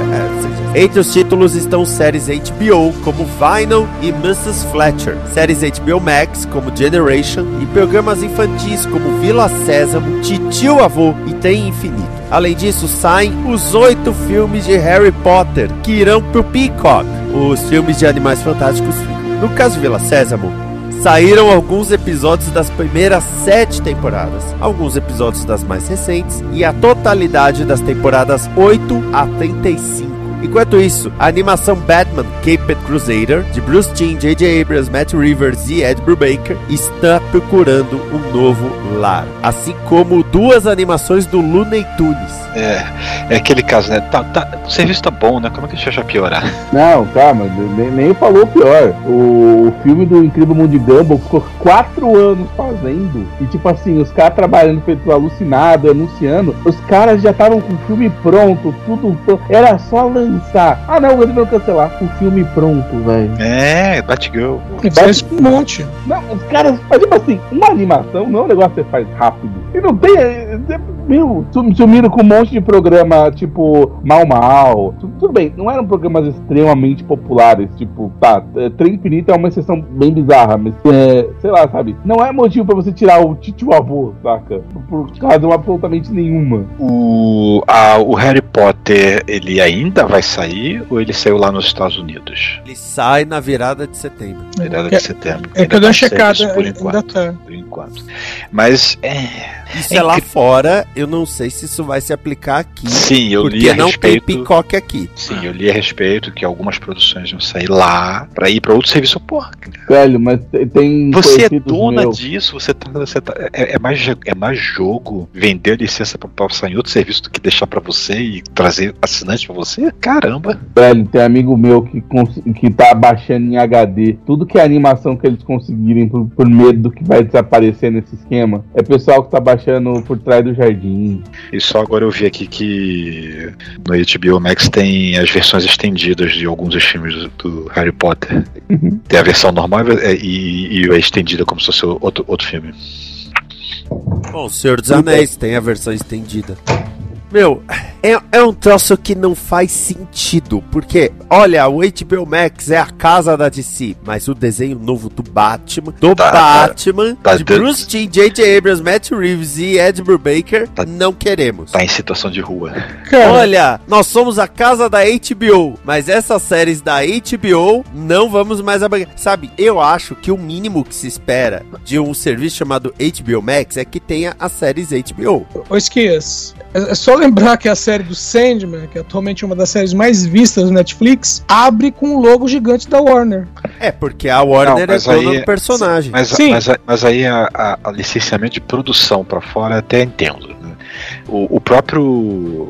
Entre os títulos estão séries HBO como Vinyl e Mrs. Fletcher, séries HBO Max como Generation e programas infantis como Vila Sésamo, Titio Avô e Tem Infinito. Além disso, saem os oito filmes de Harry Potter que irão pro Peacock, os filmes de Animais Fantásticos. No caso Vila Sésamo, Saíram alguns episódios das primeiras sete temporadas, alguns episódios das mais recentes e a totalidade das temporadas 8 a 35. Enquanto isso, a animação Batman Caped Crusader, de Bruce Timm, J.J. Abrams, Matt Rivers e Ed Brubaker, está procurando um novo lar. Assim como duas animações do Looney Tunes. É, é aquele caso, né? Tá, tá, o serviço tá bom, né? Como é que a gente vai piorar? Não, calma, nem, nem falou o pior. O, o filme do Incrível Mundo de Gumball ficou quatro anos fazendo. E tipo assim, os caras trabalhando feito alucinado, anunciando. Os caras já estavam com o filme pronto, tudo. Era só lançar. Ah não, eles vão cancelar. O filme pronto, velho. É, Batgirl. Faz um monte. Não, os caras, mas, tipo assim, uma animação não é um negócio que você faz rápido. E não tem. é, é, Meu, sum- sumiram com um monte de programa, tipo, Mal Mal. Tu- Tudo bem, não eram programas extremamente populares, tipo, tá, é, Trem Infinito é uma exceção bem bizarra, mas, é, sei lá, sabe? Não é motivo pra você tirar o tio avô, saca? Por razão absolutamente nenhuma. O, a- o Harry Potter, ele ainda vai sair ou ele saiu lá nos Estados Unidos? Ele sai na virada de setembro. Virada É- de setembro. É que Ainda eu dei uma tá checada, serviço por enquanto. tá. Por enquanto. Mas, é. Isso é, lá fora, eu não sei se isso vai se aplicar aqui. Sim, eu li porque a não respeito. tem Peacock aqui. Sim, eu li a respeito que algumas produções vão sair lá pra ir pra outro serviço. Porra, Velho, mas te- tem. Você é dona meus- disso, você tá. Você tá é, é mais, é mais jogo vender a licença pra passar em outro serviço do que deixar pra você e trazer assinante pra você? Caramba! Velho, tem amigo meu que, que tá baixando em HD tudo que é animação que eles conseguirem por, por medo do que vai desaparecer nesse esquema. É pessoal que tá baixando por trás do jardim. E só agora eu vi aqui que no HBO Max tem as versões estendidas de alguns dos filmes do, do Harry Potter. tem a versão normal e, e, e a estendida como se fosse outro, outro filme. Bom, Senhor dos Anéis tem a versão estendida. Meu, é, é um troço que não faz sentido. Porque, olha, o HBO Max é a casa da DC, mas o desenho novo do Batman, do Tá, tá. Batman, Tá de dando- Bruce Timm, J.J. Abrams, Matt Reeves e Ed Brubaker, não queremos. Tá em situação de rua. Cara, Olha, nós somos a casa da HBO, mas essas séries da HBO não vamos mais abrigar. Sabe, eu acho que o mínimo que se espera de um serviço chamado HBO Max é que tenha as séries HBO. Ô Esquias, é é só lembrar que a série do Sandman, que é atualmente uma das séries mais vistas do Netflix, abre com o logo gigante da Warner. É, porque a Warner Não, mas é dona aí- do personagem. Mas, Sim. mas, mas aí a, a- a licenciamento de produção pra fora até entendo. né? O, o próprio.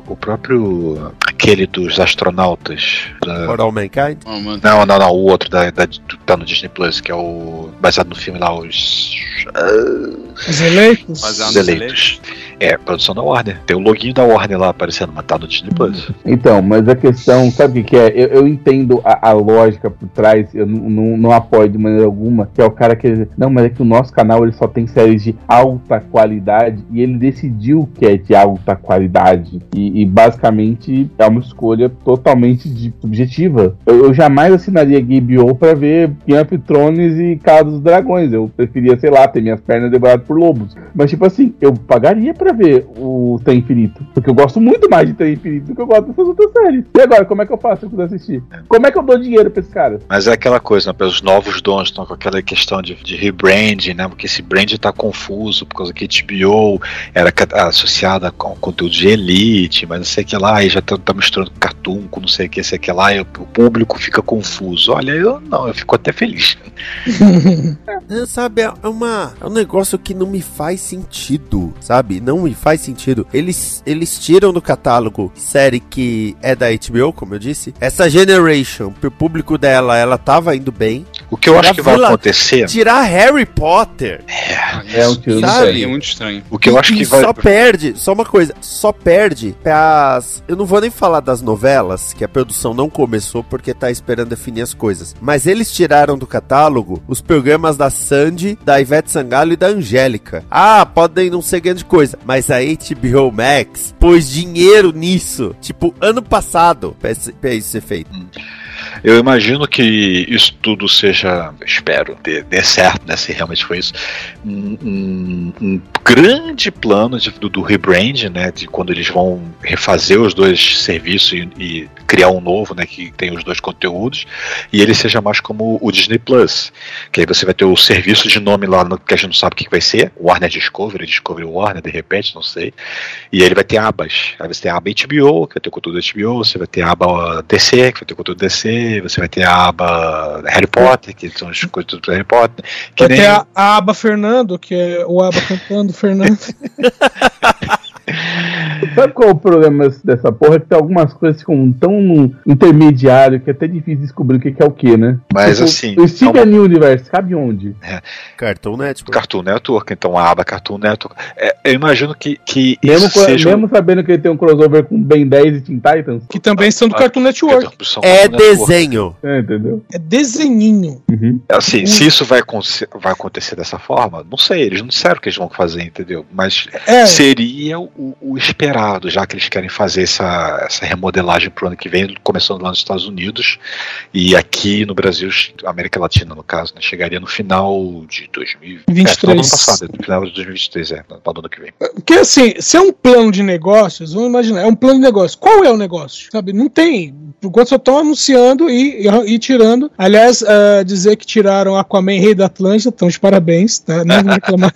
O próprio. Aquele dos astronautas. da- For All Mankind. Oh. Não, não, não, o outro da, da, do- tá no Disney Plus, que é o. baseado no filme lá, os. ah, Os eleitos? Baseado os eleitos. É, produção da Warner. Tem o loginho da Warner lá aparecendo, mas tá no Disney Plus. Então, mas a questão, sabe o que, que é? Eu, eu entendo a, a lógica por trás, eu não, não, não apoio de maneira alguma, que é o cara que. Não, mas é que o nosso canal ele só tem séries de alta qualidade e ele decidiu que é de alta qualidade. E, e basicamente é uma escolha totalmente de- subjetiva. Eu, eu jamais assinaria HBO pra ver Game of Thrones e Casa dos Dragões. Eu preferia, sei lá, ter minhas pernas devoradas por lobos. Mas, tipo assim, eu pagaria pra ver o Trem Infinito. Porque eu gosto muito mais de Trem Infinito do que eu gosto dessas outras séries. E agora, como é que eu faço quiser assistir? Como é que eu dou dinheiro pra esse cara? Mas é aquela coisa, né? Os novos donos estão com aquela questão de, de rebranding, né? Porque esse brand tá confuso, por causa que HBO era associada com conteúdo de elite, mas não sei o que lá, e já tá, tá misturando cartoon com não sei o que, sei o que lá, e o, público fica confuso. Olha, eu não, eu fico até feliz. É, sabe, é, uma, é um negócio que não me faz sentido, sabe? Não me faz sentido. Eles, eles tiram do catálogo série que é da HBO, como eu disse. Essa Generation, pro público dela, ela tava indo bem. O que eu acho que vai Vila- acontecer, Tirar Harry Potter. É um tiro Isso no Sabe? aí é muito estranho. o que eu E- acho e que vai. só perde, só uma coisa, só perde pras. Eu não vou nem falar das novelas, que a produção não começou porque tá esperando definir as coisas. Mas eles tiraram do catálogo os programas da Sandy, da Ivete Sangalo e da Angélica. Ah, podem não ser grande coisa, mas a HBO Max pôs dinheiro nisso. Tipo, ano passado, pra isso ser feito. Eu imagino que isso tudo seja, espero, dê, dê certo, né? Se realmente foi isso, um, um- um grande plano de- do, do rebrand, né? De quando eles vão refazer os dois serviços e, e criar um novo, né? Que tem os dois conteúdos e ele seja mais como o Disney Plus, que aí você vai ter o serviço de nome lá que a gente não sabe o que vai ser, Warner Discovery, Discovery Warner, de repente, não sei. E aí ele vai ter abas. Aí você tem a aba HBO, que vai ter conteúdo da HBO, você vai ter a aba DC, que vai ter conteúdo DC, você vai ter a aba Harry Potter, que são os conteúdos do Harry Potter. Que Vai nem... ter a, a aba Fernando, que é o aba cantando Fernando. Sabe qual é o problema dessa porra? Que tem algumas coisas que ficam tão intermediário que é até difícil descobrir o que é o que, né? Mas Tipo, assim, O é Steven Universe, cabe onde? Cartoon Network. Cartoon Network, então a aba Cartoon Network. É, eu imagino que, que Mesmo, isso seja mesmo sabendo que ele tem um crossover com Ben 10 e Teen Titans? que também são do Cartoon Network. são É Cartoon Network. desenho. É, entendeu? É desenhinho. Uhum. Assim, se isso vai, acontecer- vai acontecer dessa forma, não sei, eles não disseram o que eles vão fazer, entendeu? Mas É. seria o, o esperado, já que eles querem fazer essa, essa remodelagem pro ano que vem, começando lá nos Estados Unidos e aqui no Brasil, América Latina, no caso, né, chegaria no final de 2023. 23. É, no ano passado, no final de 2023, é, no ano que vem. Porque assim, se é um plano de negócios, vamos imaginar, é um plano de negócio. Qual é o negócio? Sabe? Não tem. Por enquanto só estão anunciando e, e, e tirando. Aliás, ah, dizer que tiraram Aquaman Rei da Atlântida, estão de parabéns, tá? Não vou reclamar.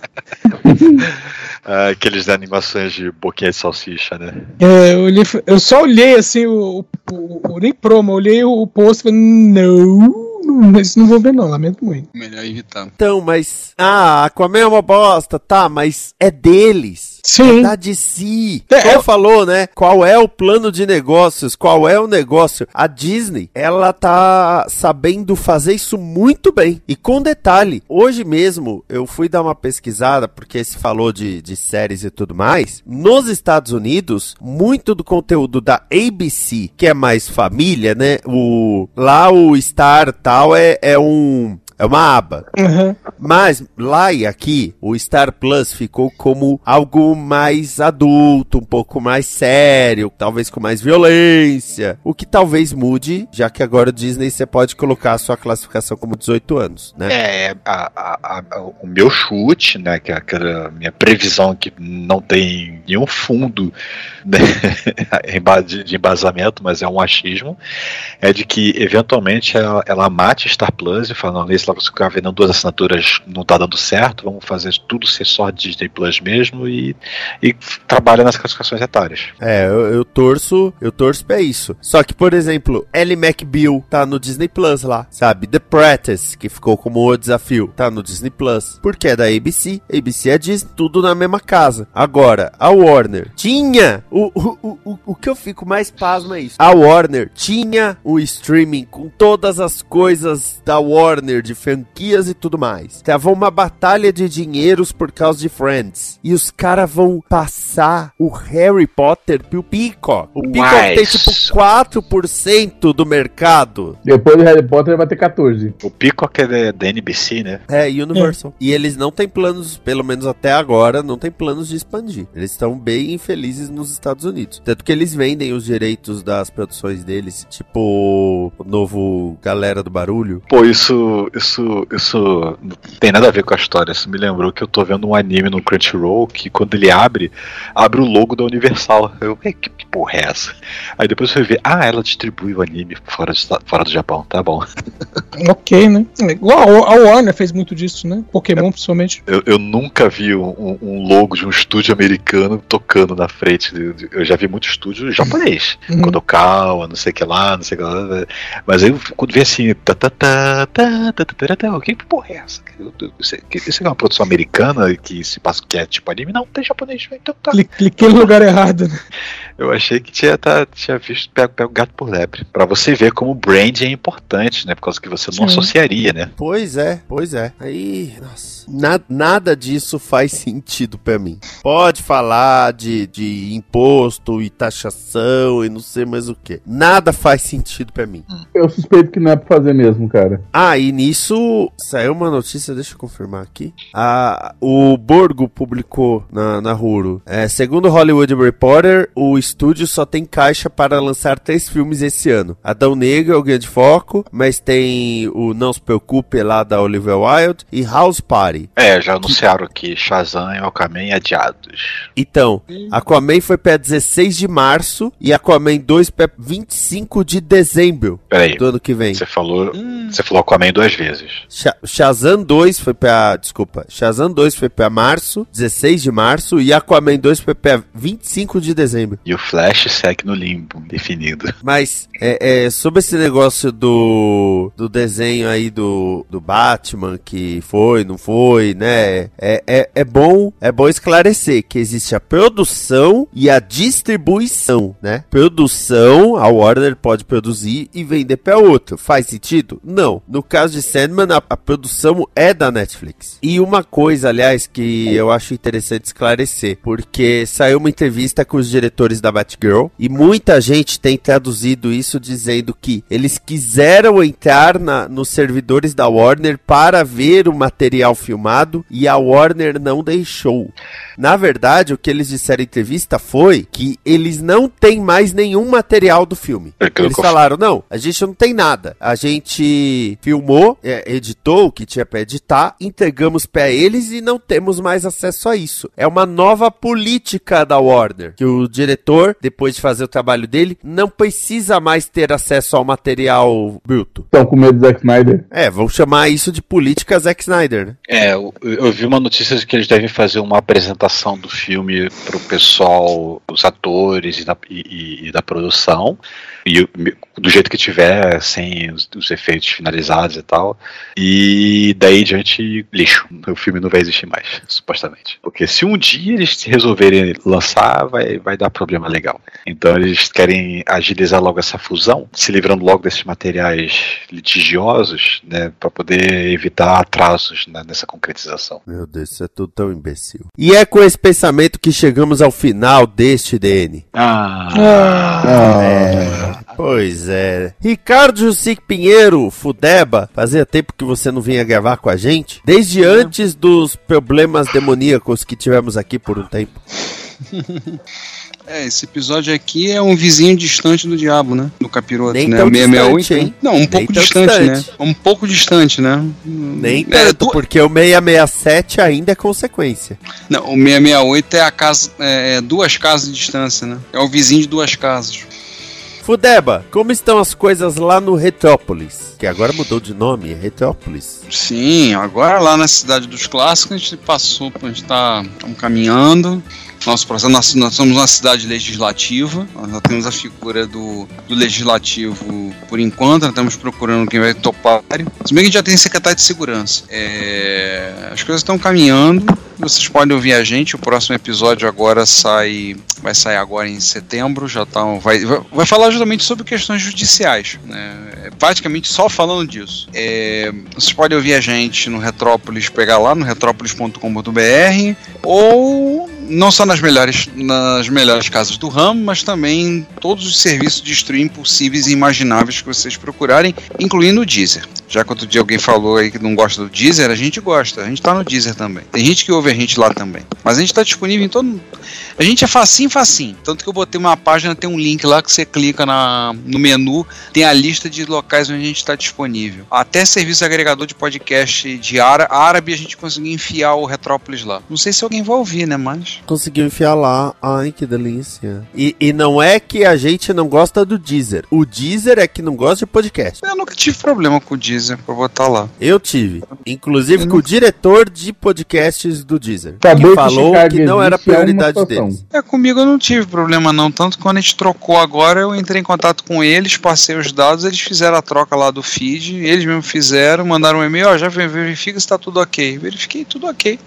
Ah, aqueles animações de boquinha de salsicha, né? É, eu, olhei- eu só olhei assim, o, o, o- nem promo, eu olhei o post e falei, não, isso não vou ver não, lamento muito. Melhor evitar. Então, mas. Ah, Aquaman é uma bosta, tá, mas é deles. Sim. É da DC. É, Qual é- falou, né? Qual é o plano de negócios? Qual é o negócio? A Disney, ela tá sabendo fazer isso muito bem. E com detalhe, hoje mesmo eu fui dar uma pesquisada, porque se falou de, de séries e tudo mais. Nos Estados Unidos, muito do conteúdo da ABC, que é mais família, né? O, lá o Star tal é, é um. É uma aba. Uhum. Mas lá e aqui, o Star Plus ficou como algo mais adulto, um pouco mais sério, talvez com mais violência. O que talvez mude, já que agora o Disney você pode colocar a sua classificação como 18 anos, né? É, a- a- a- o meu chute, né, que é aquela minha previsão que não tem nenhum fundo né, de de embasamento, mas é um achismo, é de que eventualmente ela, ela mate Star Plus e fala, não, esse se ficar vendendo duas assinaturas não tá dando certo, vamos fazer tudo ser só Disney Plus mesmo e, e trabalha nas classificações etárias. É, eu, eu torço, eu torço pra isso. Só que, por exemplo, Ellie McBeal tá no Disney Plus lá, sabe? The Practice, que ficou como o desafio, tá no Disney Plus. Porque é da ABC, ABC é Disney, tudo na mesma casa. Agora, a Warner tinha. O, o, o, o que eu fico mais pasmo é isso. A Warner tinha o streaming com todas as coisas da Warner, de franquias e tudo mais. Tava uma batalha de dinheiros por causa de Friends. E os caras vão passar o Harry Potter pro Peacock. O Peacock tem tipo 4% do mercado. Depois do Harry Potter vai ter 14. O Peacock é da NBC, né? É, Universal. E eles não têm planos, pelo menos até agora, não tem planos de expandir. Eles estão bem infelizes nos Estados Unidos. Tanto que eles vendem os direitos das produções deles, tipo o novo Galera do Barulho. Pô, isso, isso, isso não tem nada a ver com a história. Isso me lembrou que eu tô vendo um anime no Crunchyroll que quando ele abre, abre o logo da Universal. Eu, "Ei, que, que porra é essa? Aí depois você vê, ah, ela distribui o anime fora, de- fora do Japão, tá bom. Ok, né? Igual a Warner fez muito disso, né? Pokémon, principalmente. Eu, eu nunca vi um, um- logo de um estúdio americano tocando na frente. Eu já vi muito estúdio japonês. Uhum. Kodokawa, não sei o que lá, não sei o que lá. Mas aí quando vê assim, tá, tá, tá, tá, tá, tá, tá, tá, que porra é essa? Isso é isso é uma produção americana que se passa que é tipo anime? Não, tem japonês, então tá. Cli- Cliquei no lugar errado, né? Eu achei que tinha, tá, tinha visto pega, pega o gato por lebre. Pra você ver como o brand é importante, né? Por causa que você não Sim. associaria, né? Pois é, pois é. Aí, nossa. Na- nada disso faz sentido pra mim. Pode falar de, de imposto e taxação e não sei mais o que. Nada faz sentido pra mim. Eu suspeito que não é pra fazer mesmo, cara. Ah, e nisso saiu uma notícia, deixa eu confirmar aqui. Ah, o Borgo publicou na, na Hulu. É, segundo o Hollywood Reporter, o estúdio só tem caixa para lançar três filmes esse ano. Adão Negro é o grande foco, mas tem o Não Se Preocupe lá da Olivia Wilde e House Party. É, já anunciaram que Shazam e Aquaman adiados. Então, Aquaman foi para 16 de março e Aquaman 2 para 25 de dezembro Peraí, do ano que vem. você falou, você falou Aquaman duas vezes. Sha- Shazam 2 foi pra. Desculpa. Shazam 2 foi pra março, 16 de março, e Aquaman 2 foi pra 25 de dezembro. E o Flash segue no limbo, definido. Mas, é, é, sobre esse negócio do, do desenho aí do, do Batman, que foi, não foi, né? É, é, é bom é bom esclarecer que existe a produção e a distribuição, né? Produção, a Warner pode produzir e vender pra outro. Faz sentido? Não. No caso de Sandman, a, a produção é da Netflix. E uma coisa, aliás, que eu acho interessante esclarecer, porque saiu uma entrevista com os diretores da Batgirl e muita gente tem traduzido isso dizendo que eles quiseram entrar na, nos servidores da Warner para ver o material filmado e a Warner não deixou. Na verdade, o que eles disseram em entrevista foi que eles não têm mais nenhum material do filme. É Eles falaram, não, a gente não tem nada. A gente filmou, é, editou o que tinha pra editar, entregamos pra eles e não temos mais acesso a isso. É uma nova política da Warner, que o diretor, depois de fazer o trabalho dele, não precisa mais ter acesso ao material bruto. Estão com medo do Zack Snyder. É, vão chamar isso de política Zack Snyder, né? É, eu, eu vi uma notícia de que eles devem fazer uma apresentação do filme pro pessoal, os atores e da, e- e- e da produção. E do jeito que tiver, sem os, os efeitos finalizados e tal. E daí em diante, lixo. O filme não vai existir mais, supostamente. Porque se um dia eles resolverem lançar, vai, vai dar problema legal. Então eles querem agilizar logo essa fusão, se livrando logo desses materiais litigiosos, né, para poder evitar atrasos né, nessa concretização. Meu Deus, isso é tudo tão imbecil. E é com esse pensamento que chegamos ao final deste DN. Ah, Pois é. Ricardo Jussic Pinheiro, Fudeba, fazia tempo que você não vinha gravar com a gente? Desde antes dos problemas demoníacos que tivemos aqui por um tempo. É, esse episódio aqui é um vizinho distante do diabo, né? Do capiroto, Nem né? tão O 668, distante, hein? Não, um pouco tão distante, distante. né? Um pouco distante, né? Nem É, tanto, du- porque o 667 ainda é consequência. Não, o 668 é a casa. É, é duas casas de distância, né? É o vizinho de duas casas. Fudeba, como estão as coisas lá no Retrópolis? Que agora mudou de nome, é Retrópolis. Sim, agora lá na cidade dos clássicos a gente passou, a gente tá caminhando. Nosso processo, nós, nós somos uma cidade legislativa, nós temos a figura do, do legislativo por enquanto, nós estamos procurando quem vai topar. Se bem que já tem secretário de segurança. É, as coisas estão caminhando, vocês podem ouvir a gente, o próximo episódio agora sai, vai sair agora em setembro, já tá, vai, vai, vai falar justamente sobre questões judiciais, né? É praticamente só falando disso. É, vocês podem ouvir a gente no Retrópolis, pegar lá no retrópolis.com.br ou não só nas melhores, nas melhores casas do ramo, mas também em todos os serviços de streaming possíveis e imagináveis que vocês procurarem, incluindo o Deezer. Já que outro dia alguém falou aí que não gosta do Deezer, a gente gosta, a gente tá no Deezer também. Tem gente que ouve a gente lá também. Mas a gente tá disponível em todo. A gente é facinho, facinho. Tanto que eu botei uma página, tem um link lá que você clica na, no menu, tem a lista de locais onde a gente está disponível. Até serviço agregador de podcast de árabe a gente conseguiu enfiar o Retrópolis lá. Não sei se alguém vai ouvir, né? Mas. Conseguiu enfiar lá. Ai, que delícia. E, e não é que a gente não gosta do Deezer. O Deezer é que não gosta de podcast. Eu nunca tive problema com o Deezer pra botar lá. Eu tive. Inclusive com o diretor de podcasts do Deezer. Saber que que falou Chicago que não era é prioridade situação. deles. É, comigo eu não tive problema não. Tanto que quando a gente trocou agora, eu entrei em contato com eles, passei os dados, eles fizeram a troca lá do feed, eles mesmos fizeram, mandaram um e-mail, ó, já verifica se tá tudo ok. Verifiquei tudo ok.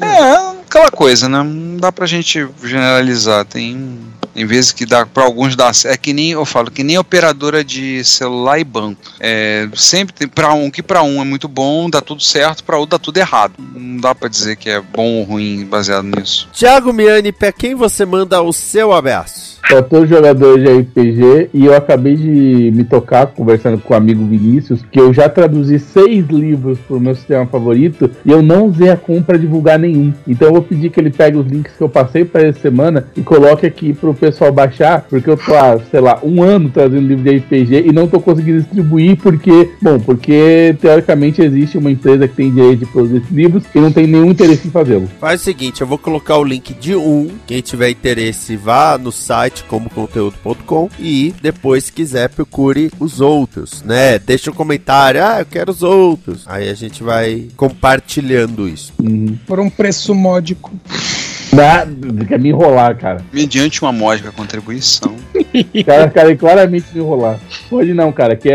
É, aquela coisa, né? Não dá pra gente generalizar. Tem. Em vezes que dá para alguns dá é que nem eu falo que nem operadora de celular e banco é, sempre tem para um que para um é muito bom dá tudo certo para outro dá tudo errado não dá pra dizer que é bom ou ruim baseado nisso Thiago Miani, pra quem você manda o seu abraço? Pra todos os jogadores de RPG e eu acabei de me tocar conversando com o amigo Vinícius que eu já traduzi seis livros pro meu sistema favorito e eu não usei a compra pra divulgar nenhum. Então eu vou pedir que ele pegue os links que eu passei pra essa semana e coloque aqui pro pessoal baixar, porque eu tô há, sei lá, um ano trazendo livro de RPG e não tô conseguindo distribuir porque, bom, porque teoricamente existe uma empresa que tem direito de produzir esses livros e não tem nenhum interesse em fazê-lo. Faz o seguinte, eu vou colocar o link de um. Quem tiver interesse, vá no site comoconteúdo.com e depois, se quiser, procure os outros, né? Deixa um comentário, ah, eu quero os outros. Aí a gente vai compartilhando isso. Por um preço módico. Dá, quer me enrolar, cara. mediante uma módica contribuição O cara quer claramente me enrolar. Pode não, cara, que é,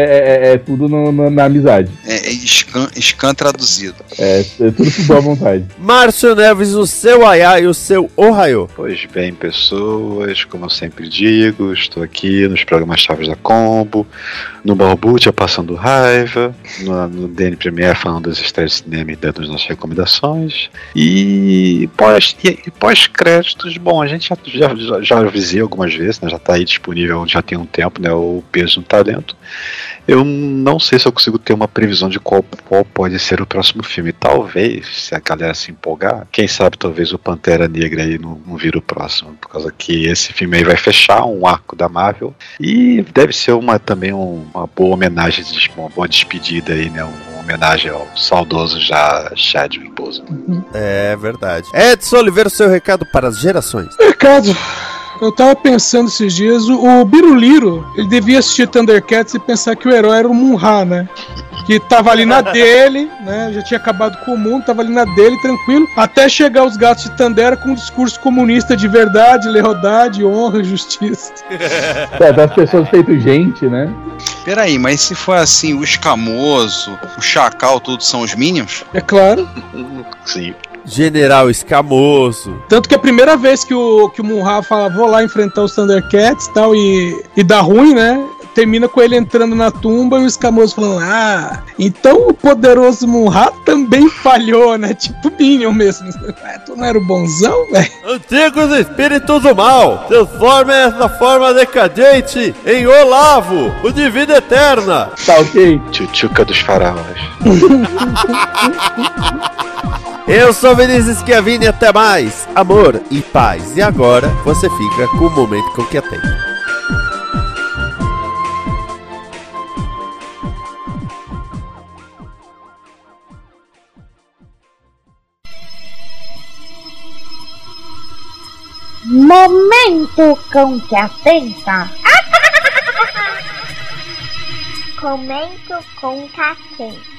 é- é tudo no- no- na amizade. é, é scan, scan traduzido É, é tudo por boa vontade. Márcio Neves, o seu Ayá e o seu Ohio. Pois bem, pessoas, como eu sempre digo, estou aqui nos programas Chaves da Combo, no Balbúrdia passando raiva, no, no DN Premier falando das estreias de cinema e dando as nossas recomendações. E pós- e- e pós-créditos, bom, a gente já, já, já, avisei algumas vezes, né, já está aí disponível já tem um tempo, né, o Peso no Talento. Eu não sei se eu consigo ter uma previsão de qual, qual pode ser o próximo filme. Talvez, se a galera se empolgar, quem sabe talvez o Pantera Negra aí não, não vira o próximo, por causa que esse filme aí vai fechar um arco da Marvel e deve ser uma também um- uma boa homenagem, uma boa despedida aí, né? Uma homenagem ao saudoso já Chadwick Boseman. É verdade. Edson Oliveira, o seu recado para as gerações. Ricardo, eu tava pensando esses dias, o, o Biruliro, ele devia assistir Thundercats e pensar que o herói era o Munra, né? Que tava ali na dele, né? Já tinha acabado com o mundo, tava ali na dele, tranquilo, até chegar os gatos de Tandera com um discurso comunista de verdade, lealdade, honra justiça. É, das pessoas feito gente, né? Peraí, mas se for assim, o escamoso, o chacal, tudo são os Minions? É claro. Sim. General Escamoso. Tanto que a primeira vez que o, que o Munra fala, vou lá enfrentar os Thundercats e tal, e, e dá ruim, né? Termina com ele entrando na tumba e o escamoso falando: Ah, então o poderoso Munra também falhou, né? Tipo Minion mesmo. Ah, tu não era o bonzão, velho? Antigos espíritos do mal, transformem essa forma decadente em Olavo, o de vida eterna. Tá ok? Tchutchuca dos faraós. Eu sou Vinícius Schiavini, até mais. Amor e paz. E agora você fica com o momento com que atende. Momento com que atenta. Comento com Catenta.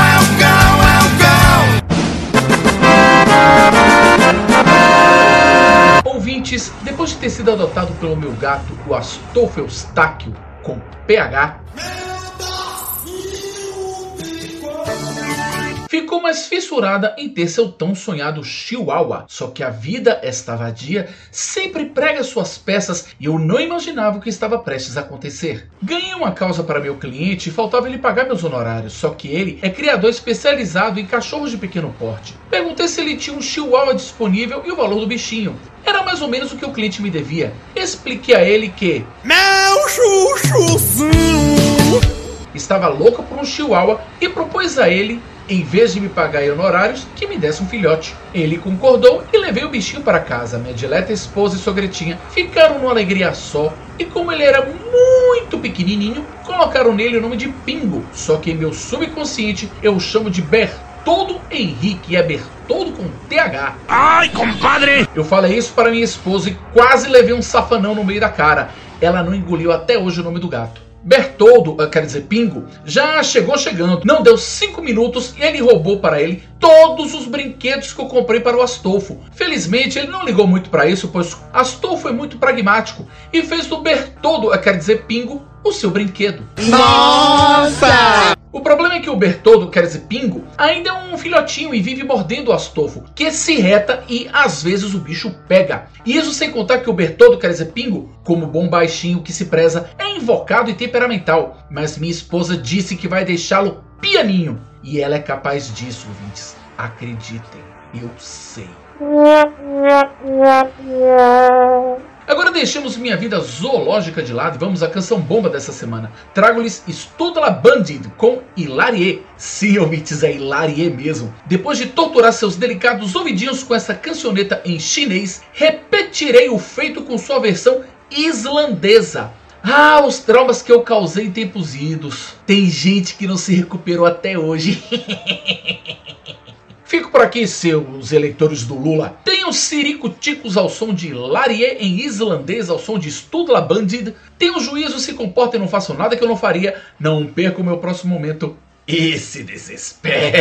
Depois de ter sido adotado pelo meu gato, o Astolfo Eustáquio, com PH, ficou mais fissurada em ter seu tão sonhado Chihuahua. Só que a vida, esta vadia, sempre prega suas peças e eu não imaginava o que estava prestes a acontecer. Ganhei uma causa para meu cliente e faltava ele pagar meus honorários, só que ele é criador especializado em cachorros de pequeno porte. Perguntei se ele tinha um Chihuahua disponível e o valor do bichinho. Era mais ou menos o que o cliente me devia. Expliquei a ele que. Meu chuchuzinho! Estava louca por um chihuahua e propôs a ele, em vez de me pagar honorários, que me desse um filhote. Ele concordou e levei o bichinho para casa. Minha dileta esposa e sogretinha ficaram numa alegria só. E como ele era muito pequenininho, colocaram nele o nome de Pingo. Só que em meu subconsciente eu chamo de Bertoldo Henrique. É Bertoldo com TH. Ai, compadre! Eu falei isso para minha esposa e quase levei um safanão no meio da cara. Ela não engoliu até hoje o nome do gato. Bertoldo, eh, quer dizer Pingo, já chegou chegando. Não deu cinco minutos e ele roubou para ele todos os brinquedos que eu comprei para o Astolfo. Felizmente ele não ligou muito para isso, pois Astolfo é muito pragmático e fez do Bertoldo, eh, quer dizer Pingo, o seu brinquedo. Nossa! O problema é que o Bertoldo, quer dizer Pingo, ainda é um filhotinho e vive mordendo o Astolfo, que se reta e às vezes o bicho pega. E isso sem contar que o Bertoldo, quer dizer Pingo, como bom baixinho que se preza, é invocado e temperamental. Mas minha esposa disse que vai deixá-lo pianinho. E ela é capaz disso, ouvintes. Acreditem, eu sei. Agora deixemos minha vida zoológica de lado e vamos à canção bomba dessa semana. Trago-lhes Estuda la Bandit com Hilarie. Sim, ouvintes, é Hilarie mesmo. Depois de torturar seus delicados ouvidinhos com essa cancioneta em chinês, repetirei o feito com sua versão islandesa. Ah, os traumas que eu causei em tempos idos. Tem gente que não se recuperou até hoje. Fico por aqui, seus eleitores do Lula. Tenham Siricuticos ao som de Larie em islandês, ao som de Studla Bandid. Tenham juízo, se comportem, não façam nada que eu não faria. Não perca o meu próximo momento. E se desespere.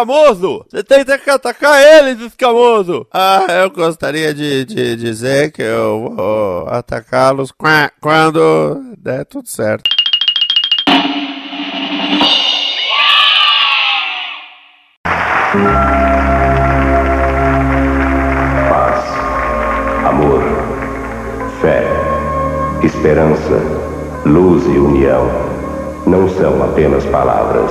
Escamoso! Você tenta que atacar eles, escamoso! Ah, eu gostaria de, de dizer que eu vou atacá-los qua- quando der tudo certo. Paz, amor, fé, esperança, luz e união não são apenas palavras.